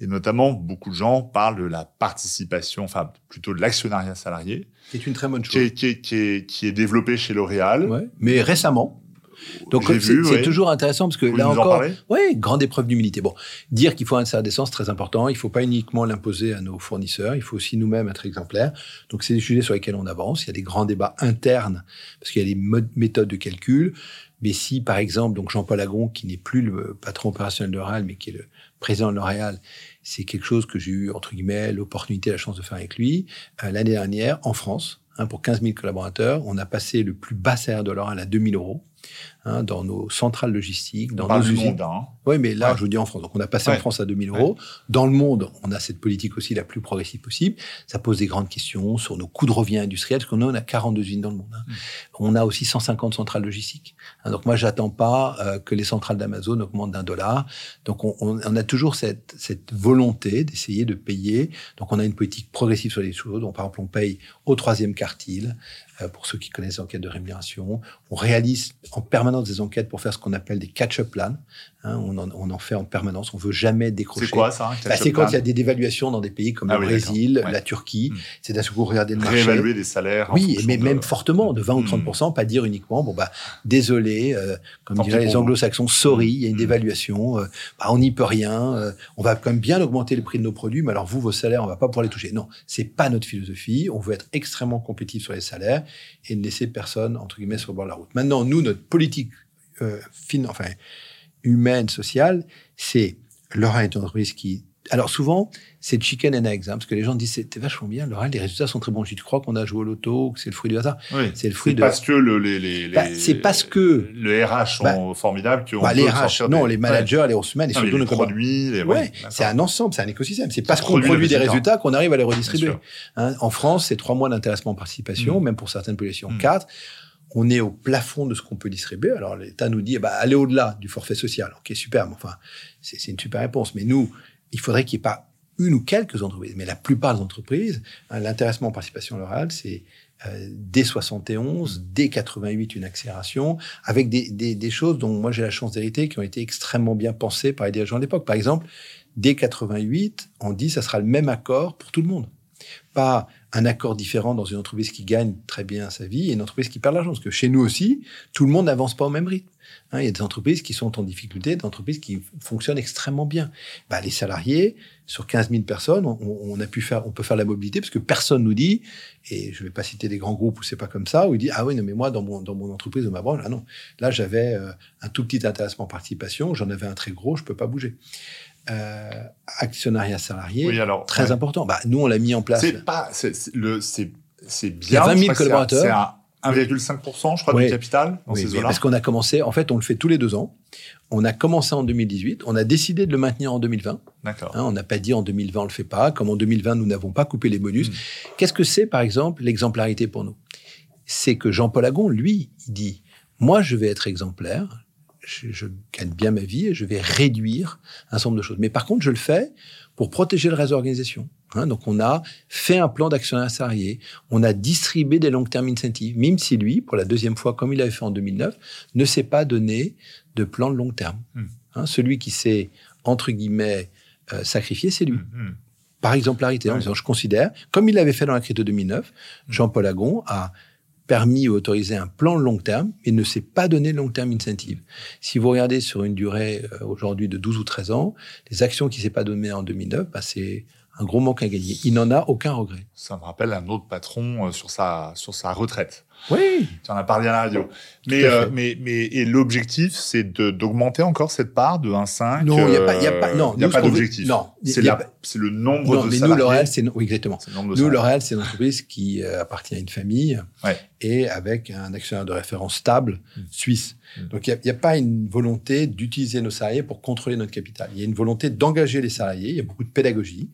et notamment, beaucoup de gens parlent de la participation, enfin plutôt de l'actionnariat salarié. Qui est une très bonne chose. Qui est, qui est, qui est, qui est développé chez L'Oréal. Ouais, mais récemment. Donc c'est toujours intéressant parce que Vous là en encore, parlez oui, grande épreuve d'humilité. Bon, dire qu'il faut un salaire c'est très important. Il ne faut pas uniquement l'imposer à nos fournisseurs. Il faut aussi nous-mêmes être exemplaires. Donc, c'est des sujets sur lesquels on avance. Il y a des grands débats internes parce qu'il y a des méthodes de calcul. Mais si, par exemple, donc Jean-Paul Agron, qui n'est plus le patron opérationnel de L'Oréal, mais qui est le président de L'Oréal, c'est quelque chose que j'ai eu, entre guillemets, l'opportunité, la chance de faire avec lui. Euh, L'année dernière, en France, hein, pour 15 000 collaborateurs, on a passé le plus bas salaire de L'Oréal à 2 000 euros hein, dans nos centrales logistiques, dans nos usines. monde, hein. Oui, mais là, Ouais. je vous dis en France. Donc, on a passé Ouais. en France à 2000 euros. Dans le monde, on a cette politique aussi la plus progressive possible. Ça pose des grandes questions sur nos coûts de revient industriels, parce qu'on a, on a 42 usines dans le monde. hein. Mm. On a aussi 150 centrales logistiques. Hein, donc, moi, j'attends pas euh, que les centrales d'Amazon augmentent d'un dollar. Donc, on, on- on a toujours cette, cette volonté d'essayer de payer. Donc, on a une politique progressive sur les choses. Donc, par exemple, on paye au troisième quartile, euh, pour ceux qui connaissent les enquêtes de rémunération. On réalise en permanence des enquêtes pour faire ce qu'on appelle des catch-up plans. Hein, on, en, on en fait en permanence. On veut jamais décrocher. C'est quoi ça Bah, c'est quand il y a des dévaluations dans des pays comme Ah le oui, Brésil. Ouais. la Turquie. Mm. C'est d'un coup regarder le marché. Réévaluer les salaires. Oui, mais de- même fortement, de 20 ou Mm. 30 pas dire uniquement, bon, bah, désolé, euh, comme diraient les anglo-saxons, sorry, il y a une Mm. dévaluation, euh, bah, on n'y peut rien, euh, on va quand même bien augmenter le prix de nos produits, mais alors vous, vos salaires, on va pas pouvoir les toucher. Non, c'est pas notre philosophie. On veut être extrêmement compétitif sur les salaires et ne laisser personne, entre guillemets, sur le bord de la route. Maintenant, nous, notre politique euh, fin- enfin, humaine, sociale, c'est L'Oréal est une entreprise qui. Alors souvent, c'est chicken and eggs, hein, parce que les gens disent c'était vachement bien, L'Oréal, les résultats sont très bons. Je dis, tu crois qu'on a joué au loto, que c'est le fruit du hasard Oui. C'est le fruit de. parce que le, les, les, Bah, c'est parce que- le RH sont formidables qu'on Bah, peut les RH, non, des- les managers, les ressources humaines et Ouais. Surtout les nos produits. Les... Ouais, ouais, c'est un ensemble, c'est un écosystème. C'est parce qu'on produit des résultat. résultats qu'on arrive à les redistribuer. Hein, en France, c'est trois mois d'intéressement participation, Mm. même pour certaines populations, Mm. quatre. On est au plafond de ce qu'on peut distribuer. Alors l'État nous dit, eh ben, allez au-delà du forfait social. Ok, super. Mais enfin, c'est une super réponse. Mais nous, il faudrait qu'il n'y ait pas une ou quelques entreprises, mais la plupart des entreprises, hein, l'intéressement en participation orale, c'est euh, dès 71, dès 88, une accélération, avec des, des, des choses dont moi j'ai la chance d'hériter, qui ont été extrêmement bien pensées par les dirigeants de l'époque. Par exemple, dès 88, on dit ça sera le même accord pour tout le monde. Pas un accord différent dans une entreprise qui gagne très bien sa vie et une entreprise qui perd l'argent. Parce que chez nous aussi, tout le monde n'avance pas au même rythme. Hein, il y a des entreprises qui sont en difficulté, des entreprises qui fonctionnent extrêmement bien. Bah, les salariés, sur 15 000 personnes, on, a pu faire, on peut faire la mobilité parce que personne nous dit, et je ne vais pas citer des grands groupes où c'est pas comme ça, où il dit ah oui non mais moi dans mon dans entreprise de ma branche là non, là j'avais euh, un tout petit intéressement en participation, j'en avais un très gros, je peux pas bouger. Euh, actionnariat salarié, Oui, alors. très ouais. important. Bah, nous on l'a mis en place. C'est pas. C'est bien. Il y a 20 000 je crois que c'est à- collaborateurs. C'est à 1,5%, je crois, Oui. du capital dans Oui, ces parce qu'on a commencé, en fait, on le fait tous les deux ans. On a commencé en 2018, on a décidé de le maintenir en 2020. D'accord. Hein, on n'a pas dit en 2020 on le fait pas. Comme en 2020 nous n'avons pas coupé les bonus. Mm. Qu'est-ce que c'est par exemple l'exemplarité pour nous? C'est que Jean-Paul Agon, lui, il dit moi je vais être exemplaire, je, je gagne bien ma vie et je vais réduire un certain nombre de choses. Mais par contre je le fais pour protéger le reste de l'organisation. Hein, donc on a fait un plan d'action salarié, on a distribué des long-term incentives, même si lui, pour la deuxième fois, comme il avait fait en 2009, ne s'est pas donné de plan de long terme. Mm. Hein, celui qui s'est, entre guillemets, euh, sacrifié, c'est lui Mhm. par exemplarité, en disant je considère, comme il l'avait fait dans la crise de 2009, Jean-Paul Agon a permis ou autorisé un plan long terme, mais ne s'est pas donné long terme incentive. Si vous regardez sur une durée euh, aujourd'hui de 12 ou 13 ans, les actions qui ne s'est pas données en 2009, bah, c'est un gros manque à gagner. Il n'en a aucun regret. Ça me rappelle un autre patron euh, sur sa, sur sa retraite. Oui. Tu en as parlé à la radio. Mais, euh, mais, mais et l'objectif, c'est d'augmenter encore cette part de 1,5 Non, il n'y a pas, y a pas, non, y a nous, pas d'objectif. Non, C'est le nombre non, de mais nous. L'Oréal, c'est, oui, exactement. Nous. L'Oréal, c'est une entreprise qui euh, appartient à une famille Ouais. et avec un actionnaire de référence stable Mm. suisse. Mm. Donc, il n'y a, pas une volonté d'utiliser nos salariés pour contrôler notre capital. Il y a une volonté d'engager les salariés. Il y a beaucoup de pédagogie.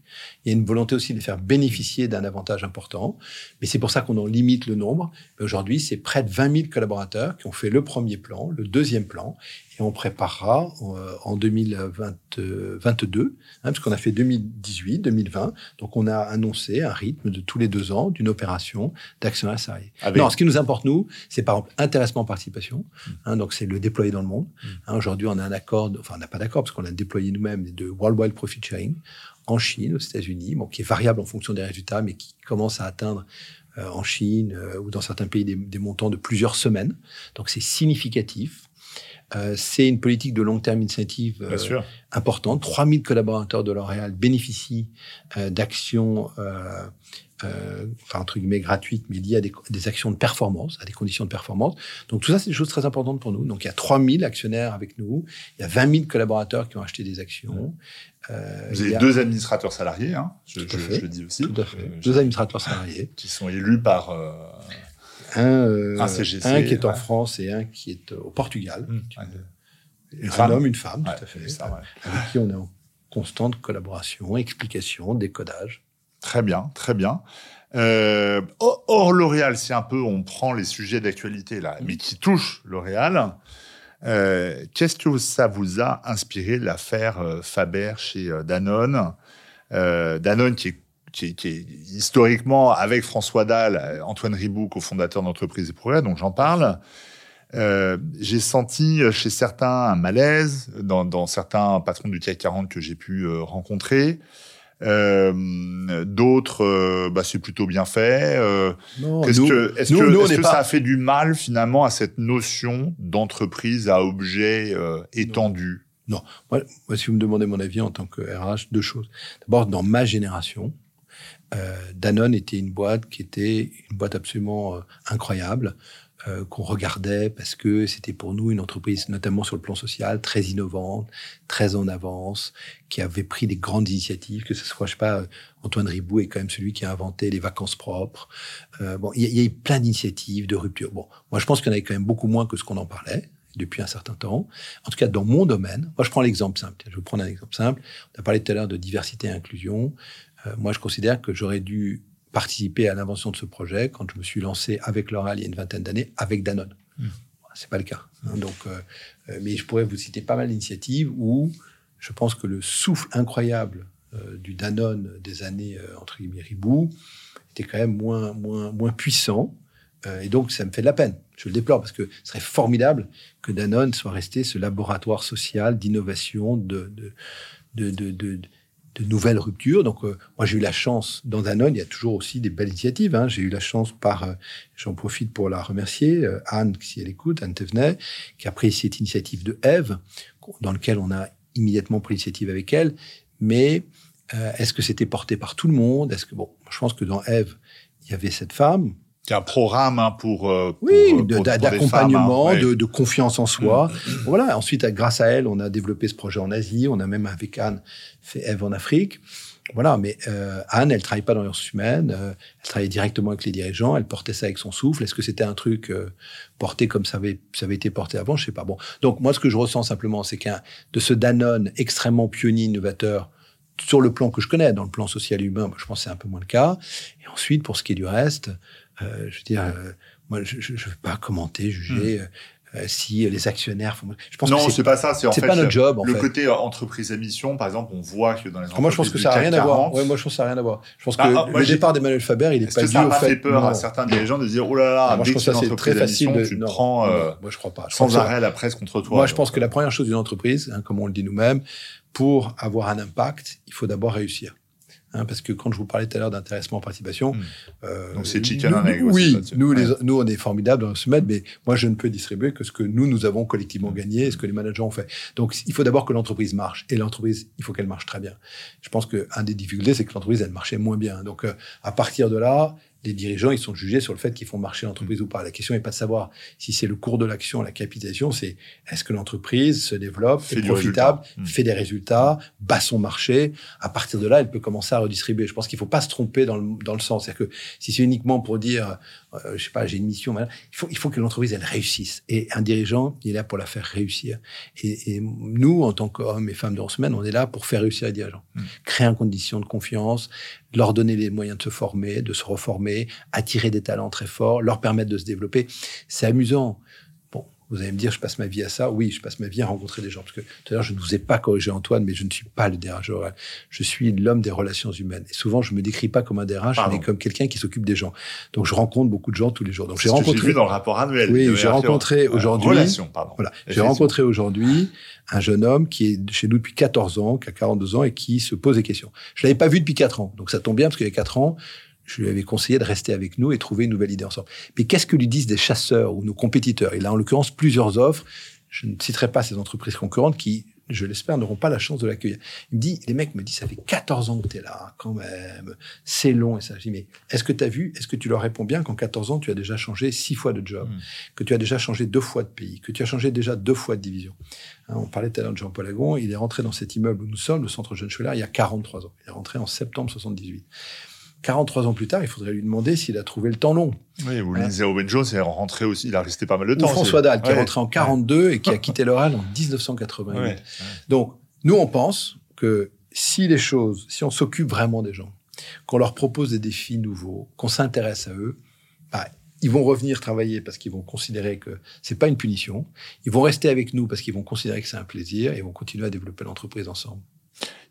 Il y a une volonté aussi de les faire bénéficier d'un avantage important. Mais c'est pour ça qu'on en limite le nombre. Aujourd'hui, c'est près de 20 000 collaborateurs qui ont fait le premier plan, le deuxième plan. Et on préparera euh, en 2022, hein, parce qu'on a fait 2018, 2020. Donc, on a annoncé un rythme de tous les deux ans d'une opération d'actionnaire salarié. Avec- Non, ce qui nous importe, nous, c'est par exemple intéressement participation. Hein, donc, c'est le déployer dans le monde. Mm. Hein, Aujourd'hui, on a un accord, de- enfin, on n'a pas d'accord parce qu'on a déployé nous-mêmes de Worldwide Profit Sharing en Chine, aux États-Unis, bon, qui est variable en fonction des résultats, mais qui commence à atteindre euh, en Chine euh, ou dans certains pays des, des montants de plusieurs semaines. Donc, c'est significatif. Euh, c'est une politique de long terme incentive Bien sûr. importante. 3000 collaborateurs de L'Oréal bénéficient d'actions euh, enfin entre guillemets gratuites, mais liées à des, des, actions de performance, à des conditions de performance. Donc tout ça, c'est des choses très importantes pour nous. Donc il y a 3000 actionnaires avec nous, il y a 20 000 collaborateurs qui ont acheté des actions. Euh, Vous avez deux administrateurs salariés, hein, je, je, je, le dis aussi. Tout à fait. Euh, deux administrateurs salariés. Qui sont élus par euh, un, euh, un, CGC. Un qui est en France et un qui est au Portugal. Mmh, ouais. Un femme. homme, une femme, ouais, tout à fait. Ça, avec qui on est en constante collaboration, explication, décodage. Très bien, très bien. Euh, hors L'Oréal, c'est un peu, on prend les sujets d'actualité là, mais qui touchent L'Oréal. Euh, Qu'est-ce que ça vous a inspiré l'affaire euh, Faber chez Danone? Danone qui est, qui, est, qui est, historiquement avec François Dalle, Antoine Riboud, cofondateur d'entreprise et progrès, donc j'en parle. Euh, j'ai senti chez certains un malaise, dans, dans, certains patrons du CAC 40 que j'ai pu rencontrer. Euh, D'autres, euh, bah, c'est plutôt bien fait. Euh, est-ce que, est que pas... ça a fait du mal finalement à cette notion d'entreprise à objet euh, étendu? Non. Moi, si vous me demandez mon avis en tant que RH, deux choses. D'abord, dans ma génération, euh, Danone était une boîte qui était une boîte absolument incroyable euh, qu'on regardait parce que c'était pour nous une entreprise, notamment sur le plan social, très innovante, très en avance, qui avait pris des grandes initiatives, que ce soit, je sais pas, Antoine Ribou est quand même celui qui a inventé les vacances propres. Euh, bon, il y, a eu plein d'initiatives de rupture. Bon, moi je pense qu'il y en avait quand même beaucoup moins que ce qu'on en parlait depuis un certain temps. En tout cas, dans mon domaine, moi je prends l'exemple simple. Je vais prendre un exemple simple. On a parlé tout à l'heure de diversité et inclusion. Euh, moi, je considère que j'aurais dû participer à l'invention de ce projet quand je me suis lancé avec L'Oréal il y a une vingtaine d'années avec Danone. Mmh. C'est pas le cas. Hein, donc, euh, euh, mais je pourrais vous citer pas mal d'initiatives où je pense que le souffle incroyable euh, du Danone des années entre guillemets Ribou était quand même moins moins moins puissant. Et donc, ça me fait de la peine. Je le déplore parce que ce serait formidable que Danone soit resté ce laboratoire social d'innovation, de, de, de, de, de nouvelles ruptures. Donc, euh, moi, j'ai eu la chance, dans Danone, il y a toujours aussi des belles initiatives. Hein. J'ai eu la chance par, euh, j'en profite pour la remercier, euh, Anne, si elle écoute, Anne Tevenet, qui a pris cette initiative de Eve, dans lequel on a immédiatement pris l'initiative avec elle. Mais euh, est-ce que c'était porté par tout le monde? Est-ce que, bon, je pense que dans Eve, il y avait cette femme, a un programme hein, pour, euh, pour oui d'accompagnement, hein, ouais. de, de, confiance en soi. Mmh. Voilà. Ensuite, grâce à elle, on a développé ce projet en Asie. On a même avec Anne fait Eve en Afrique. Voilà. Mais euh, Anne, elle travaille pas dans les ressources humaines. Euh, elle travaillait directement avec les dirigeants. Elle portait ça avec son souffle. Est-ce que c'était un truc euh, porté comme ça avait ça avait été porté avant? Je sais pas. Bon. Donc moi, ce que je ressens simplement, c'est qu'un de ce Danone extrêmement pionnier, innovateur sur le plan que je connais, dans le plan social et humain, je pense que c'est un peu moins le cas. Et ensuite, pour ce qui est du reste, euh, je veux dire, euh, moi, je ne veux pas commenter, juger. Mmh. Euh, si les actionnaires font... je pense non c'est pas ça c'est en fait pas notre job le en côté entreprise à mission par exemple on voit que dans les entreprises moi je pense que ça n'a rien 40, à voir ouais, moi je pense que ça n'a rien à voir je pense que ah, le départ d'Emmanuel Faber il est, est pas dû ça au fait, fait peur non. à certains dirigeants de dire oh là là non, moi je pense que c'est très facile de tu non, prends euh, moi je crois pas je sans arrêt la presse contre toi moi je pense que la première chose d'une entreprise hein, comme on le dit nous-mêmes pour avoir un impact il faut d'abord réussir Hein, parce que quand je vous parlais tout à l'heure d'intéressement participation, mmh. euh, donc c'est chicken and egg. Oui, nous, les, nous, on est formidables dans ce mètre, mais moi, je ne peux distribuer que ce que nous, nous avons collectivement mmh. gagné et ce que les managers ont fait. Donc, il faut d'abord que l'entreprise marche. Et l'entreprise, il faut qu'elle marche très bien. Je pense qu'un des difficultés, c'est que l'entreprise, elle marchait moins bien. Donc, euh, à partir de là, les dirigeants, ils sont jugés sur le fait qu'ils font marcher l'entreprise ou pas. La question n'est pas de savoir si c'est le cours de l'action, la capitalisation, c'est est-ce que l'entreprise se développe, fait est profitable, résultat. fait des résultats, bat son marché. À partir de là, elle peut commencer à redistribuer. Je pense qu'il ne faut pas se tromper dans le, dans le sens. C'est-à-dire que si c'est uniquement pour dire, euh, je sais pas, j'ai une mission, voilà, il faut, il faut que l'entreprise, elle réussisse. Et un dirigeant, il est là pour la faire réussir. Et, et nous, en tant qu'hommes et femmes de semaine, on est là pour faire réussir les dirigeants. Mmh. Créer une condition de confiance, leur donner les moyens de se former, de se reformer, attirer des talents très forts, leur permettre de se développer. C'est amusant. Vous allez me dire, je passe ma vie à ça. Oui, je passe ma vie à rencontrer des gens. Parce que tout à l'heure, je ne vous ai pas corrigé Antoine, mais je ne suis pas le DRH. Je suis l'homme des relations humaines. Et souvent, je me décris pas comme un DRH, Pardon. mais comme quelqu'un qui s'occupe des gens. Donc, je rencontre beaucoup de gens tous les jours. Donc, j'ai rencontré. vu dans le rapport annuel. Oui, j'ai rencontré aujourd'hui. Relation, pardon. Voilà. J'ai rencontré aujourd'hui un jeune homme qui est chez nous depuis 14 ans, qui a 42 ans et qui se pose des questions. Je l'avais pas vu depuis 4 ans. Donc, ça tombe bien parce qu'il y a 4 ans, je lui avais conseillé de rester avec nous et trouver une nouvelle idée ensemble. Mais qu'est-ce que lui disent des chasseurs ou nos compétiteurs? Il a en l'occurrence plusieurs offres. je ne citerai pas ces entreprises concurrentes qui, je l'espère, n'auront pas la chance de l'accueillir. Il me dit, les mecs me disent, ça fait 14 ans que tu es là, quand même, c'est long. Et ça, je dis, mais est-ce que tu as vu, est-ce que tu leur réponds bien qu'en 14 ans, tu as déjà changé six fois de job, Mm. que tu as déjà changé deux fois de pays, que tu as changé déjà deux fois de division? Hein, On parlait tout à l'heure de Jean-Paul Agon, il est rentré dans cet immeuble où nous sommes, le centre Jeune Schweller, il y a 43 ans. Il est rentré en septembre 78. 43 ans plus tard, il faudrait lui demander s'il a trouvé le temps long. Oui, ou Ouais. Lindsay Owen Jones est rentré aussi, il a resté pas mal de Ou temps. François c'est- Dalle, qui est rentré en 42 et qui a [laughs] quitté l'oral en 1988. Ouais. Donc, nous, on pense que si les choses, si on s'occupe vraiment des gens, qu'on leur propose des défis nouveaux, qu'on s'intéresse à eux, bah, ils vont revenir travailler parce qu'ils vont considérer que c'est pas une punition. Ils vont rester avec nous parce qu'ils vont considérer que c'est un plaisir et ils vont continuer à développer l'entreprise ensemble.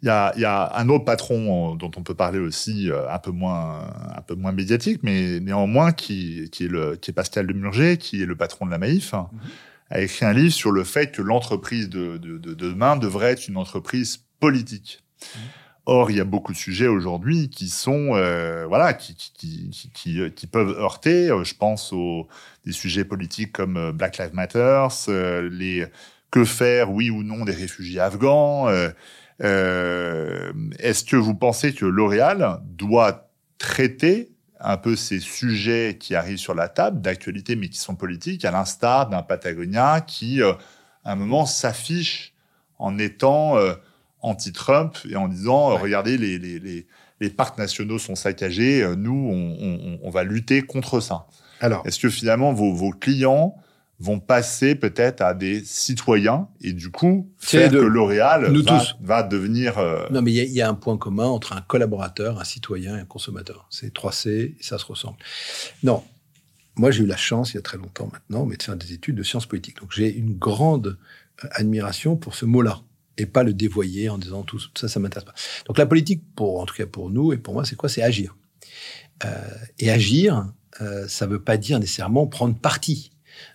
Il y a, il y a un autre patron euh, dont on peut parler aussi, euh, un peu moins, un peu moins médiatique, mais néanmoins qui, qui est le, qui est Pascal Demurger, qui est le patron de la Maïf, hein, a écrit un livre sur le fait que l'entreprise de, de, de demain devrait être une entreprise politique. Or, il y a beaucoup de sujets aujourd'hui qui sont, euh, voilà, qui, qui, qui, peuvent heurter. Je pense aux des sujets politiques comme Black Lives Matter, les que faire, oui ou non, des réfugiés afghans. euh, euh, Est-ce que vous pensez que L'Oréal doit traiter un peu ces sujets qui arrivent sur la table d'actualité mais qui sont politiques, à l'instar d'un Patagonia qui, euh, à un moment, s'affiche en étant euh, anti-Trump et en disant, Ouais. regardez, les, les, les, les parcs nationaux sont saccagés, nous, on, on- on va lutter contre ça. Alors, Est-ce que finalement, vos, vos clients vont passer peut-être à des citoyens et du coup, faire que. L'Oréal va, tous. va devenir... euh, non, mais il y a- il y, a un point commun entre un collaborateur, un citoyen et un consommateur. C'est 3C et ça se ressemble. Non. Moi, j'ai eu la chance, il y a très longtemps maintenant, mais de faire des études de sciences politiques. Donc, j'ai une grande euh, admiration pour ce mot-là et pas le dévoyer en disant tout ça, ça m'intéresse pas. Donc, la politique, pour, en tout cas pour nous et pour moi, c'est quoi? C'est agir. Euh, et agir, euh, ça veut pas dire nécessairement prendre parti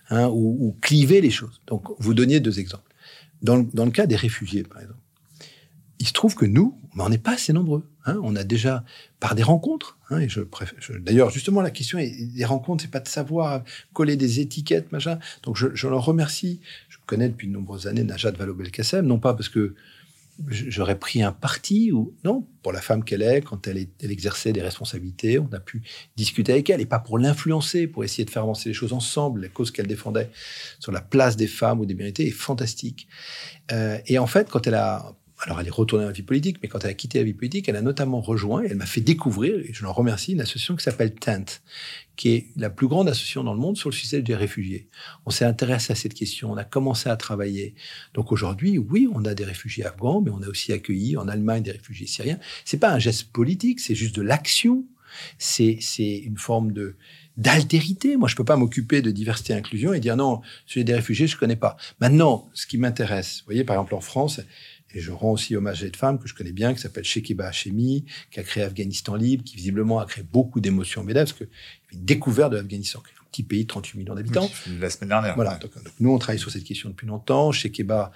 hein, ou, ou cliver les choses. Donc, vous donniez deux exemples. Dans, le- dans le cas des réfugiés, par exemple, il se trouve que nous, on n'est pas assez nombreux. hein. On a déjà, par des rencontres, hein, et je D'ailleurs, justement, la question est des rencontres, c'est pas de savoir coller des étiquettes, machin. Donc, je, je leur remercie. Je connais depuis de nombreuses années Najat Vallaud-Belkacem, non pas parce que j'aurais pris un parti ou non pour la femme qu'elle est quand elle, exerçait des responsabilités on a pu discuter avec elle et pas pour l'influencer pour essayer de faire avancer les choses ensemble. La cause qu'elle défendait sur la place des femmes ou des minorités est fantastique. Euh, et en fait quand elle a alors elle est retournée dans la vie politique mais quand elle a quitté la vie politique elle a notamment rejoint elle m'a fait découvrir et je l'en remercie une association qui s'appelle Tent qui est la plus grande association dans le monde sur le sujet des réfugiés on s'est intéressé à cette question on a commencé à travailler donc aujourd'hui, oui, on a des réfugiés afghans, mais on a aussi accueilli en Allemagne des réfugiés syriens. C'est pas un geste politique, c'est juste de l'action. C'est c'est une forme de d'altérité. Moi, je peux pas m'occuper de diversité et inclusion et dire non, celui des réfugiés, je connais pas. Maintenant, ce qui m'intéresse, vous voyez, par exemple en France, et je rends aussi hommage à cette femme que je connais bien, qui s'appelle Shekeba Hashemi, qui a créé Afghanistan Libre, qui visiblement a créé beaucoup d'émotions en MEDEF, parce a une découverte de l'Afghanistan, qui est un petit pays de 38 millions d'habitants. La semaine dernière. Voilà. ouais. Donc, donc, nous, on travaille sur cette question depuis longtemps. Chez Keba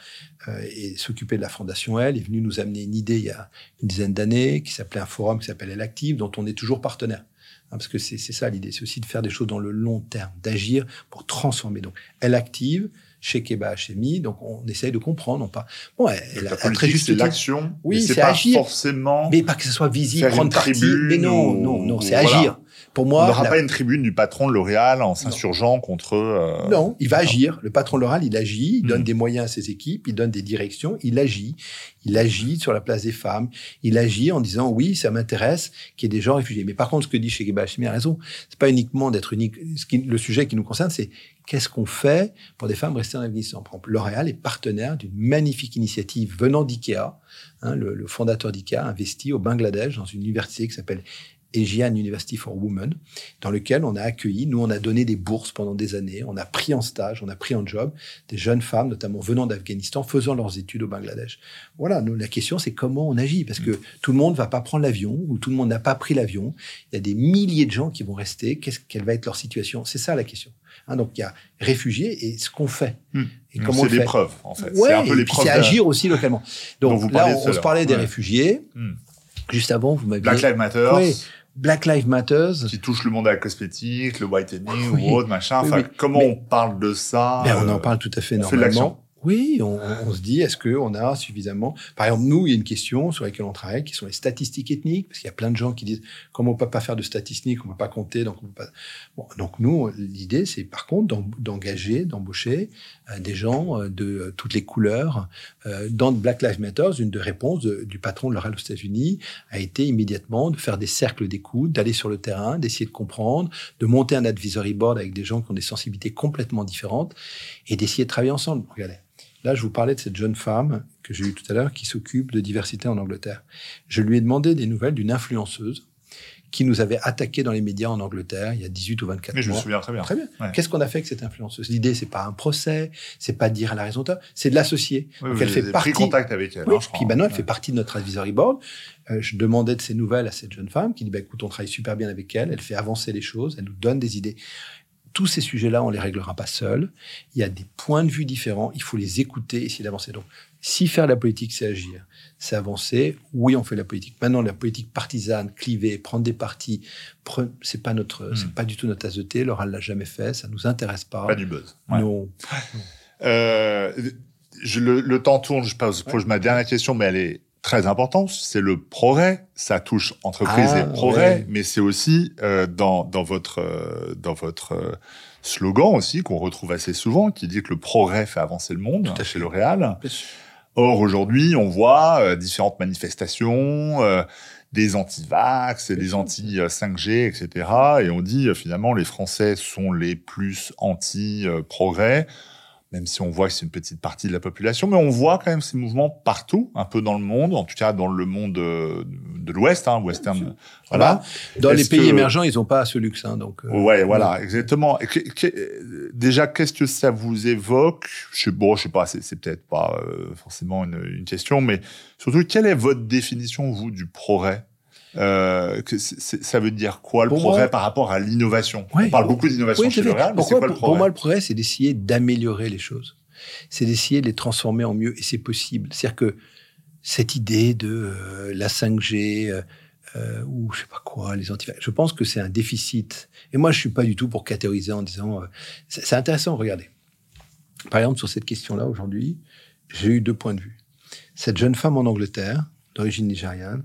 euh, et s'occuper de la fondation Elle est venu nous amener une idée il y a une dizaine d'années qui s'appelait un forum qui s'appelle Elle Active, dont on est toujours partenaire. Hein, parce que c'est c'est ça l'idée, c'est aussi de faire des choses dans le long terme, d'agir pour transformer. Donc, Elle Active, chez Keba HMI, donc on essaye de comprendre, non pas. Bon, elle, a la un très juste c'est l'action. Oui, c'est pas agir. forcément. Mais pas que ce soit visible, prendre parti. Mais non, non, non, c'est voilà. agir. Pour on n'aura la- pas une tribune du patron de L'Oréal en s'insurgeant contre. euh, Non, il va agir. Le patron de l'oral, il agit, il donne Mm. des moyens à ses équipes, il donne des directions, il agit. Il agit sur la place des femmes, il agit en disant oui, ça m'intéresse qu'il y ait des gens réfugiés. Mais par contre, ce que dit Shekeba Hashimi a raison, c'est pas uniquement d'être unique. Ce qui- le sujet qui nous concerne, c'est qu'est-ce qu'on fait pour des femmes restées en Afghanistan? Par exemple, L'Oréal est partenaire d'une magnifique initiative venant d'IKEA. Hein, le, le fondateur d'IKEA a investi au Bangladesh dans une université qui s'appelle Asian University for Women, dans lequel on a accueilli, nous on a donné des bourses pendant des années, on a pris en stage, on a pris en job des jeunes femmes, notamment venant d'Afghanistan, faisant leurs études au Bangladesh. Voilà, nous, la question c'est comment on agit, parce que tout le monde va pas prendre l'avion, ou tout le monde n'a pas pris l'avion, il y a des milliers de gens qui vont rester, qu'est-ce, quelle va être leur situation? C'est ça la question. Hein, donc il y a réfugiés et ce qu'on fait. Hmm. Et Donc, comment on c'est l'épreuve, en fait. Ouais, c'est un peu l'épreuve. c'est agir aussi localement. Donc vous là, on, se parlait des Ouais. réfugiés. Hmm. Juste avant, vous m'aviez... Black Lives Matter. Oui. Black Lives Matter. Qui touche le monde à la cosmétique, le whitening ou autre, machin. Enfin, comment on parle de ça ben, On en parle tout à fait normalement. Oui, on, on, se dit, est-ce qu'on a suffisamment... Par exemple, nous, il y a une question sur laquelle on travaille, qui sont les statistiques ethniques, parce qu'il y a plein de gens qui disent, comment on peut pas faire de statistiques, on peut pas compter, donc on peut pas... Bon, donc nous, l'idée, c'est par contre d'engager, d'embaucher euh, des gens euh, de euh, toutes les couleurs. dans Black Lives Matter, une des réponses du patron de l'Oral aux États-Unis a été immédiatement de faire des cercles d'écoute, d'aller sur le terrain, d'essayer de comprendre, de monter un advisory board avec des gens qui ont des sensibilités complètement différentes et d'essayer de travailler ensemble. Regardez. Là, je vous parlais de cette jeune femme que j'ai eue tout à l'heure qui s'occupe de diversité en Angleterre. Je lui ai demandé des nouvelles d'une influenceuse qui nous avait attaqué dans les médias en Angleterre il y a 18 ou 24 Mais je me souviens très bien. Très bien. Qu'est-ce qu'on a fait avec cette influenceuse? L'idée, c'est pas un procès, c'est pas de dire à la raison c'est de l'associer. Oui, Donc elle fait partie. Pris contact avec elle. Oui, hein, puis maintenant, elle fait partie de notre advisory board. Euh, je demandais de ses nouvelles à cette jeune femme qui dit bah, écoute, on travaille super bien avec elle, elle fait avancer les choses, elle nous donne des idées tous ces sujets-là, on les réglera pas seuls. Il y a des points de vue différents. Il faut les écouter, essayer d'avancer. Donc, si faire la politique, c'est agir, c'est avancer. Oui, on fait la politique. Maintenant, la politique partisane, cliver, prendre des partis, c'est pas notre, hmm. c'est pas du tout notre tasse de thé. Laura l'a jamais fait. Ça nous intéresse pas. Pas du buzz. Non. Euh, le, temps tourne. Je pose, pose ma dernière question, mais elle est très important, c'est le progrès. Ça touche entreprise et ah, progrès, mais c'est aussi euh, dans, dans votre, euh, dans votre euh, slogan aussi, qu'on retrouve assez souvent, qui dit que le progrès fait avancer le monde chez L'Oréal. Or, aujourd'hui, on voit différentes manifestations, des anti-vax des anti-5G, etc. Et on dit, finalement, les Français sont les plus anti-progrès même si on voit que c'est une petite partie de la population, mais on voit quand même ces mouvements partout, un peu dans le monde, en tout cas dans le monde de, de l'Ouest, hein, western. Voilà. Dans les pays émergents, ils n'ont pas ce luxe, hein, donc. Euh, ouais, voilà, exactement. déjà, qu'est-ce que ça vous évoque? Je sais, bon, je sais pas, c'est peut-être pas euh, forcément une, une, question, mais surtout, quelle est votre définition vous du progrès? Euh, que ça veut dire quoi le progrès par rapport à l'innovation? On parle beaucoup d'innovation chez L'Oréal, mais c'est quoi le progrès Pour moi, le progrès, c'est d'essayer d'améliorer les choses. C'est d'essayer de les transformer en mieux, et c'est possible. C'est-à-dire que cette idée de euh, la 5G euh, euh, ou je sais pas quoi, les anti je pense que c'est un déficit. Et moi, je suis pas du tout pour catégoriser en disant. c'est intéressant, regardez. Par exemple, sur cette question-là, aujourd'hui, j'ai eu deux points de vue. Cette jeune femme en Angleterre, d'origine nigériane,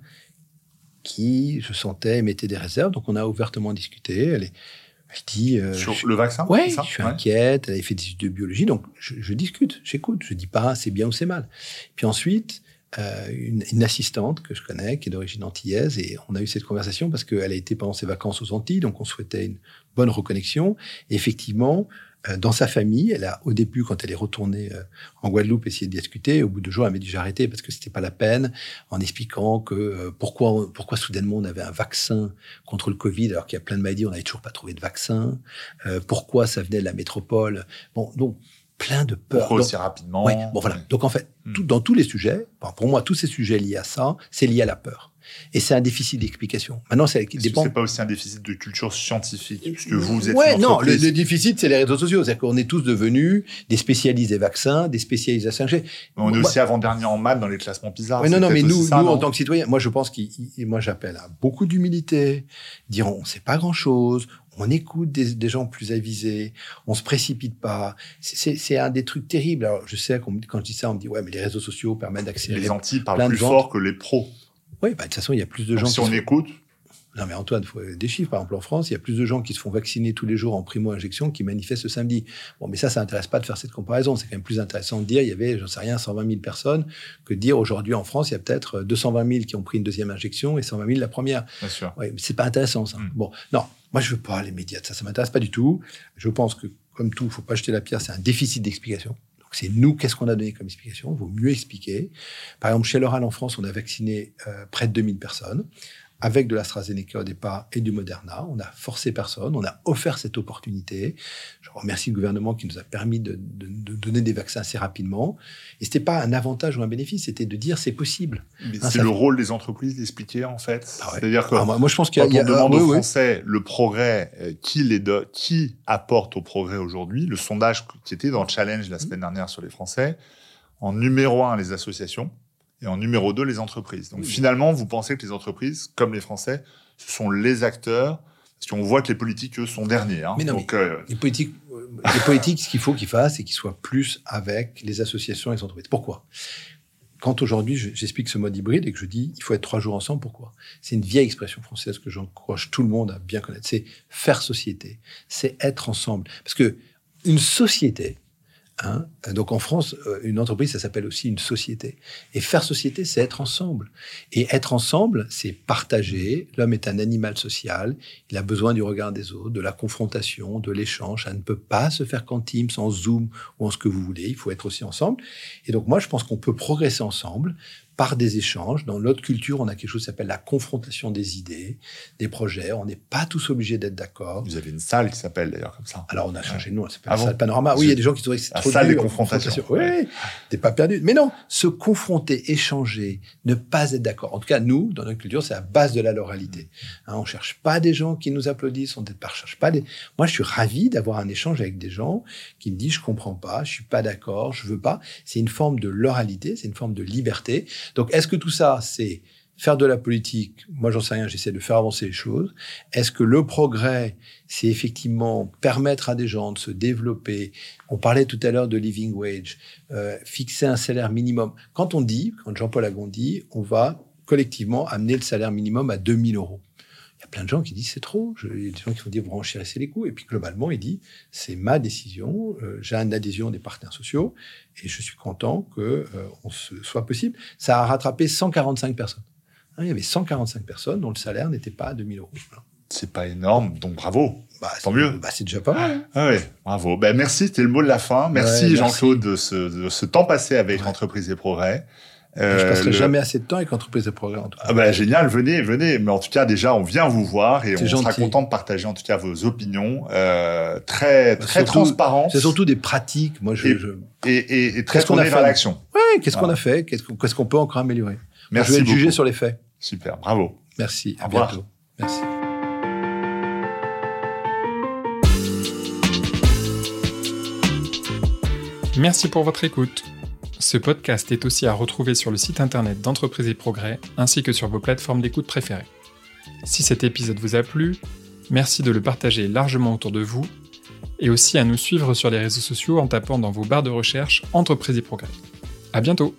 qui, je sentais, mettait des réserves. Donc, on a ouvertement discuté. Elle, est, elle dit... Euh, Sur le vaccin Oui, je suis inquiète. Elle avait fait des études de biologie. Donc, je, discute, j'écoute. Je dis pas c'est bien ou c'est mal. Puis ensuite, euh, une, une, assistante que je connais, qui est d'origine antillaise, et on a eu cette conversation parce qu'elle a été pendant ses vacances aux Antilles, donc on souhaitait une bonne reconnexion. Et effectivement, dans sa famille. Elle a, au début, quand elle est retournée euh, en Guadeloupe, essayé de discuter. Au bout de jours, elle m'a dit j'ai arrêté parce que c'était pas la peine, en expliquant que euh, pourquoi, pourquoi soudainement on avait un vaccin contre le Covid alors qu'il y a plein de maladies, on n'avait toujours pas trouvé de vaccin. pourquoi ça venait de la métropole. Bon, donc plein de peurs. Pourquoi aussi rapidement ouais, Bon voilà. Donc en fait, tout, dans tous les sujets, pour moi, tous ces sujets liés à ça, c'est lié à la peur. Et c'est un déficit d'explication. Maintenant, c'est dépend. C'est pas aussi un déficit de culture scientifique, puisque vous êtes. Ouais, non, le, déficit, c'est les réseaux sociaux. C'est-à-dire qu'on est tous devenus des spécialistes des vaccins, des spécialistes à 5G. On est aussi avant-dernier en maths dans les classements PISA. Oui, non, non, mais nous, nous en tant que citoyens, moi, je pense qu'il, moi, j'appelle à beaucoup d'humilité, dire on sait pas grand-chose, on écoute des, gens plus avisés, on se précipite pas. C'est un des trucs terribles. Alors, je sais, quand je dis ça, on me dit, ouais, mais les réseaux sociaux permettent d'accélérer. Les anti parlent plus fort que les pros. Oui, bah, de toute façon, il y a plus de gens. Si on écoute. Non, mais Antoine, il faut des chiffres. Par exemple, en France, il y a plus de gens qui se font vacciner tous les jours en primo-injection qui manifestent ce samedi. Bon, mais ça, ça n'intéresse pas de faire cette comparaison. C'est quand même plus intéressant de dire il y avait, j'en sais rien, 120 000 personnes que de dire aujourd'hui en France, il y a peut-être 220 000 qui ont pris une deuxième injection et 120 000 la première. Bien sûr. Oui, mais c'est pas intéressant, ça. Mm. Bon, non, moi, je veux pas les médias ça. Ça m'intéresse pas du tout. Je pense que, comme tout, il faut pas jeter la pierre. C'est un déficit d'explication c'est nous, qu'est-ce qu'on a donné comme explication? Il vaut mieux expliquer. Par exemple, chez l'oral en France, on a vacciné euh, près de 2000 personnes avec de l'AstraZeneca au départ et du Moderna. On a forcé personne, on a offert cette opportunité. Je remercie le gouvernement qui nous a permis de, donner des vaccins assez rapidement. Et c'était pas un avantage ou un bénéfice, c'était de dire c'est possible. Hein, c'est le rôle des entreprises d'expliquer en fait. Ah C'est-à-dire que ah, moi, je pense qu'il y a, on demande aux Français le progrès, euh, qui les qui apporte au progrès aujourd'hui. Le sondage qui était dans le challenge la semaine dernière sur les Français, en numéro un les associations et en numéro 2, les entreprises. Donc finalement, vous pensez que les entreprises, comme les Français, ce sont les acteurs, parce qu'on voit que les politiques, eux, sont derniers. Hein. Mais non, Donc, mais euh, les politiques, euh, les politiques, ce qu'il faut qu'ils fassent, c'est qu'ils soient plus avec les associations et les entreprises. Pourquoi? Quand aujourd'hui, je- j'explique ce mode hybride et que je dis il faut être trois jours ensemble, pourquoi? C'est une vieille expression française que j'encourage tout le monde à bien connaître. C'est faire société, c'est être ensemble. Parce que une société, hein, donc en France, euh, une entreprise, ça s'appelle aussi une société. Et faire société, c'est être ensemble. Et être ensemble, c'est partager. L'homme est un animal social. Il a besoin du regard des autres, de la confrontation, de l'échange. Ça ne peut pas se faire qu'en Teams, en Zoom ou en ce que vous voulez. Il faut être aussi ensemble. Et donc, moi, je pense qu'on peut progresser ensemble par des échanges. Dans notre culture, on a quelque chose qui s'appelle la confrontation des idées, des projets. On n'est pas tous obligés d'être d'accord. vous avez une salle qui s'appelle d'ailleurs comme ça. Alors, on a changé de nom, elle s'appelle Ah la bon salle Panorama. Oui, il y a des gens qui trouvent que c'est trop salle dur, des confrontations. Oui, t'es pas perdu. Mais non, se confronter, échanger, ne pas être d'accord. En tout cas, nous, dans notre culture, c'est la base de la loralité. Hein, on cherche pas des gens qui nous applaudissent, on ne cherche pas des... Moi, je suis ravi d'avoir un échange avec des gens qui me disent, je comprends pas, je suis pas d'accord, je veux pas. C'est une forme de l'oralité, c'est une forme de liberté. Donc, est-ce que tout ça, c'est faire de la politique? Moi, j'en sais rien, j'essaie de faire avancer les choses. Est-ce que le progrès, c'est effectivement permettre à des gens de se développer? On parlait tout à l'heure de living wage, euh, fixer un salaire minimum. Quand on dit, quand Jean-Paul Agon dit, on va collectivement amener le salaire minimum à 2000 euros. Il y a plein de gens qui disent c'est trop. Je- Il y a des gens qui vont dire vous renchérissez les coûts. Et puis globalement, il dit c'est ma décision. euh, J'ai une adhésion des partenaires sociaux et je suis content que euh, on se soit possible. Ça a rattrapé 145 personnes. Hein, il y avait 145 personnes dont le salaire n'était pas à 2000 euros. Voilà. C'est pas énorme, donc bravo. Bah, Tant mieux. Bah, c'est déjà pas mal. hein. Ah ouais, bravo. Ben, merci, c'était le mot de la fin. Merci, Ouais, merci. Jean-Claude de ce, de ce temps passé avec Ouais. l'entreprise et progrès. Je Euh, passerai le- jamais assez de temps avec l'entreprise de progrès. En tout cas. Ah ben, génial, venez, venez. Mais en tout cas, déjà, on vient vous voir et on sera content de partager en tout cas vos opinions euh, très, Bah, très surtout- transparentes C'est surtout des pratiques. Moi, je, Et- je- et, et, et très Qu'est-ce qu'on a tournées vers fait l'action. Ouais, qu'est-ce qu'on a fait? Qu'est-ce qu'on peut encore améliorer? Merci Je vais jugé sur les faits. Super, bravo. Merci. Au À revoir. bientôt. Merci. Merci pour votre écoute. Ce podcast est aussi à retrouver sur le site internet d'Entreprise et Progrès ainsi que sur vos plateformes d'écoute préférées. Si cet épisode vous a plu, merci de le partager largement autour de vous et aussi à nous suivre sur les réseaux sociaux en tapant dans vos barres de recherche Entreprise et Progrès. À bientôt!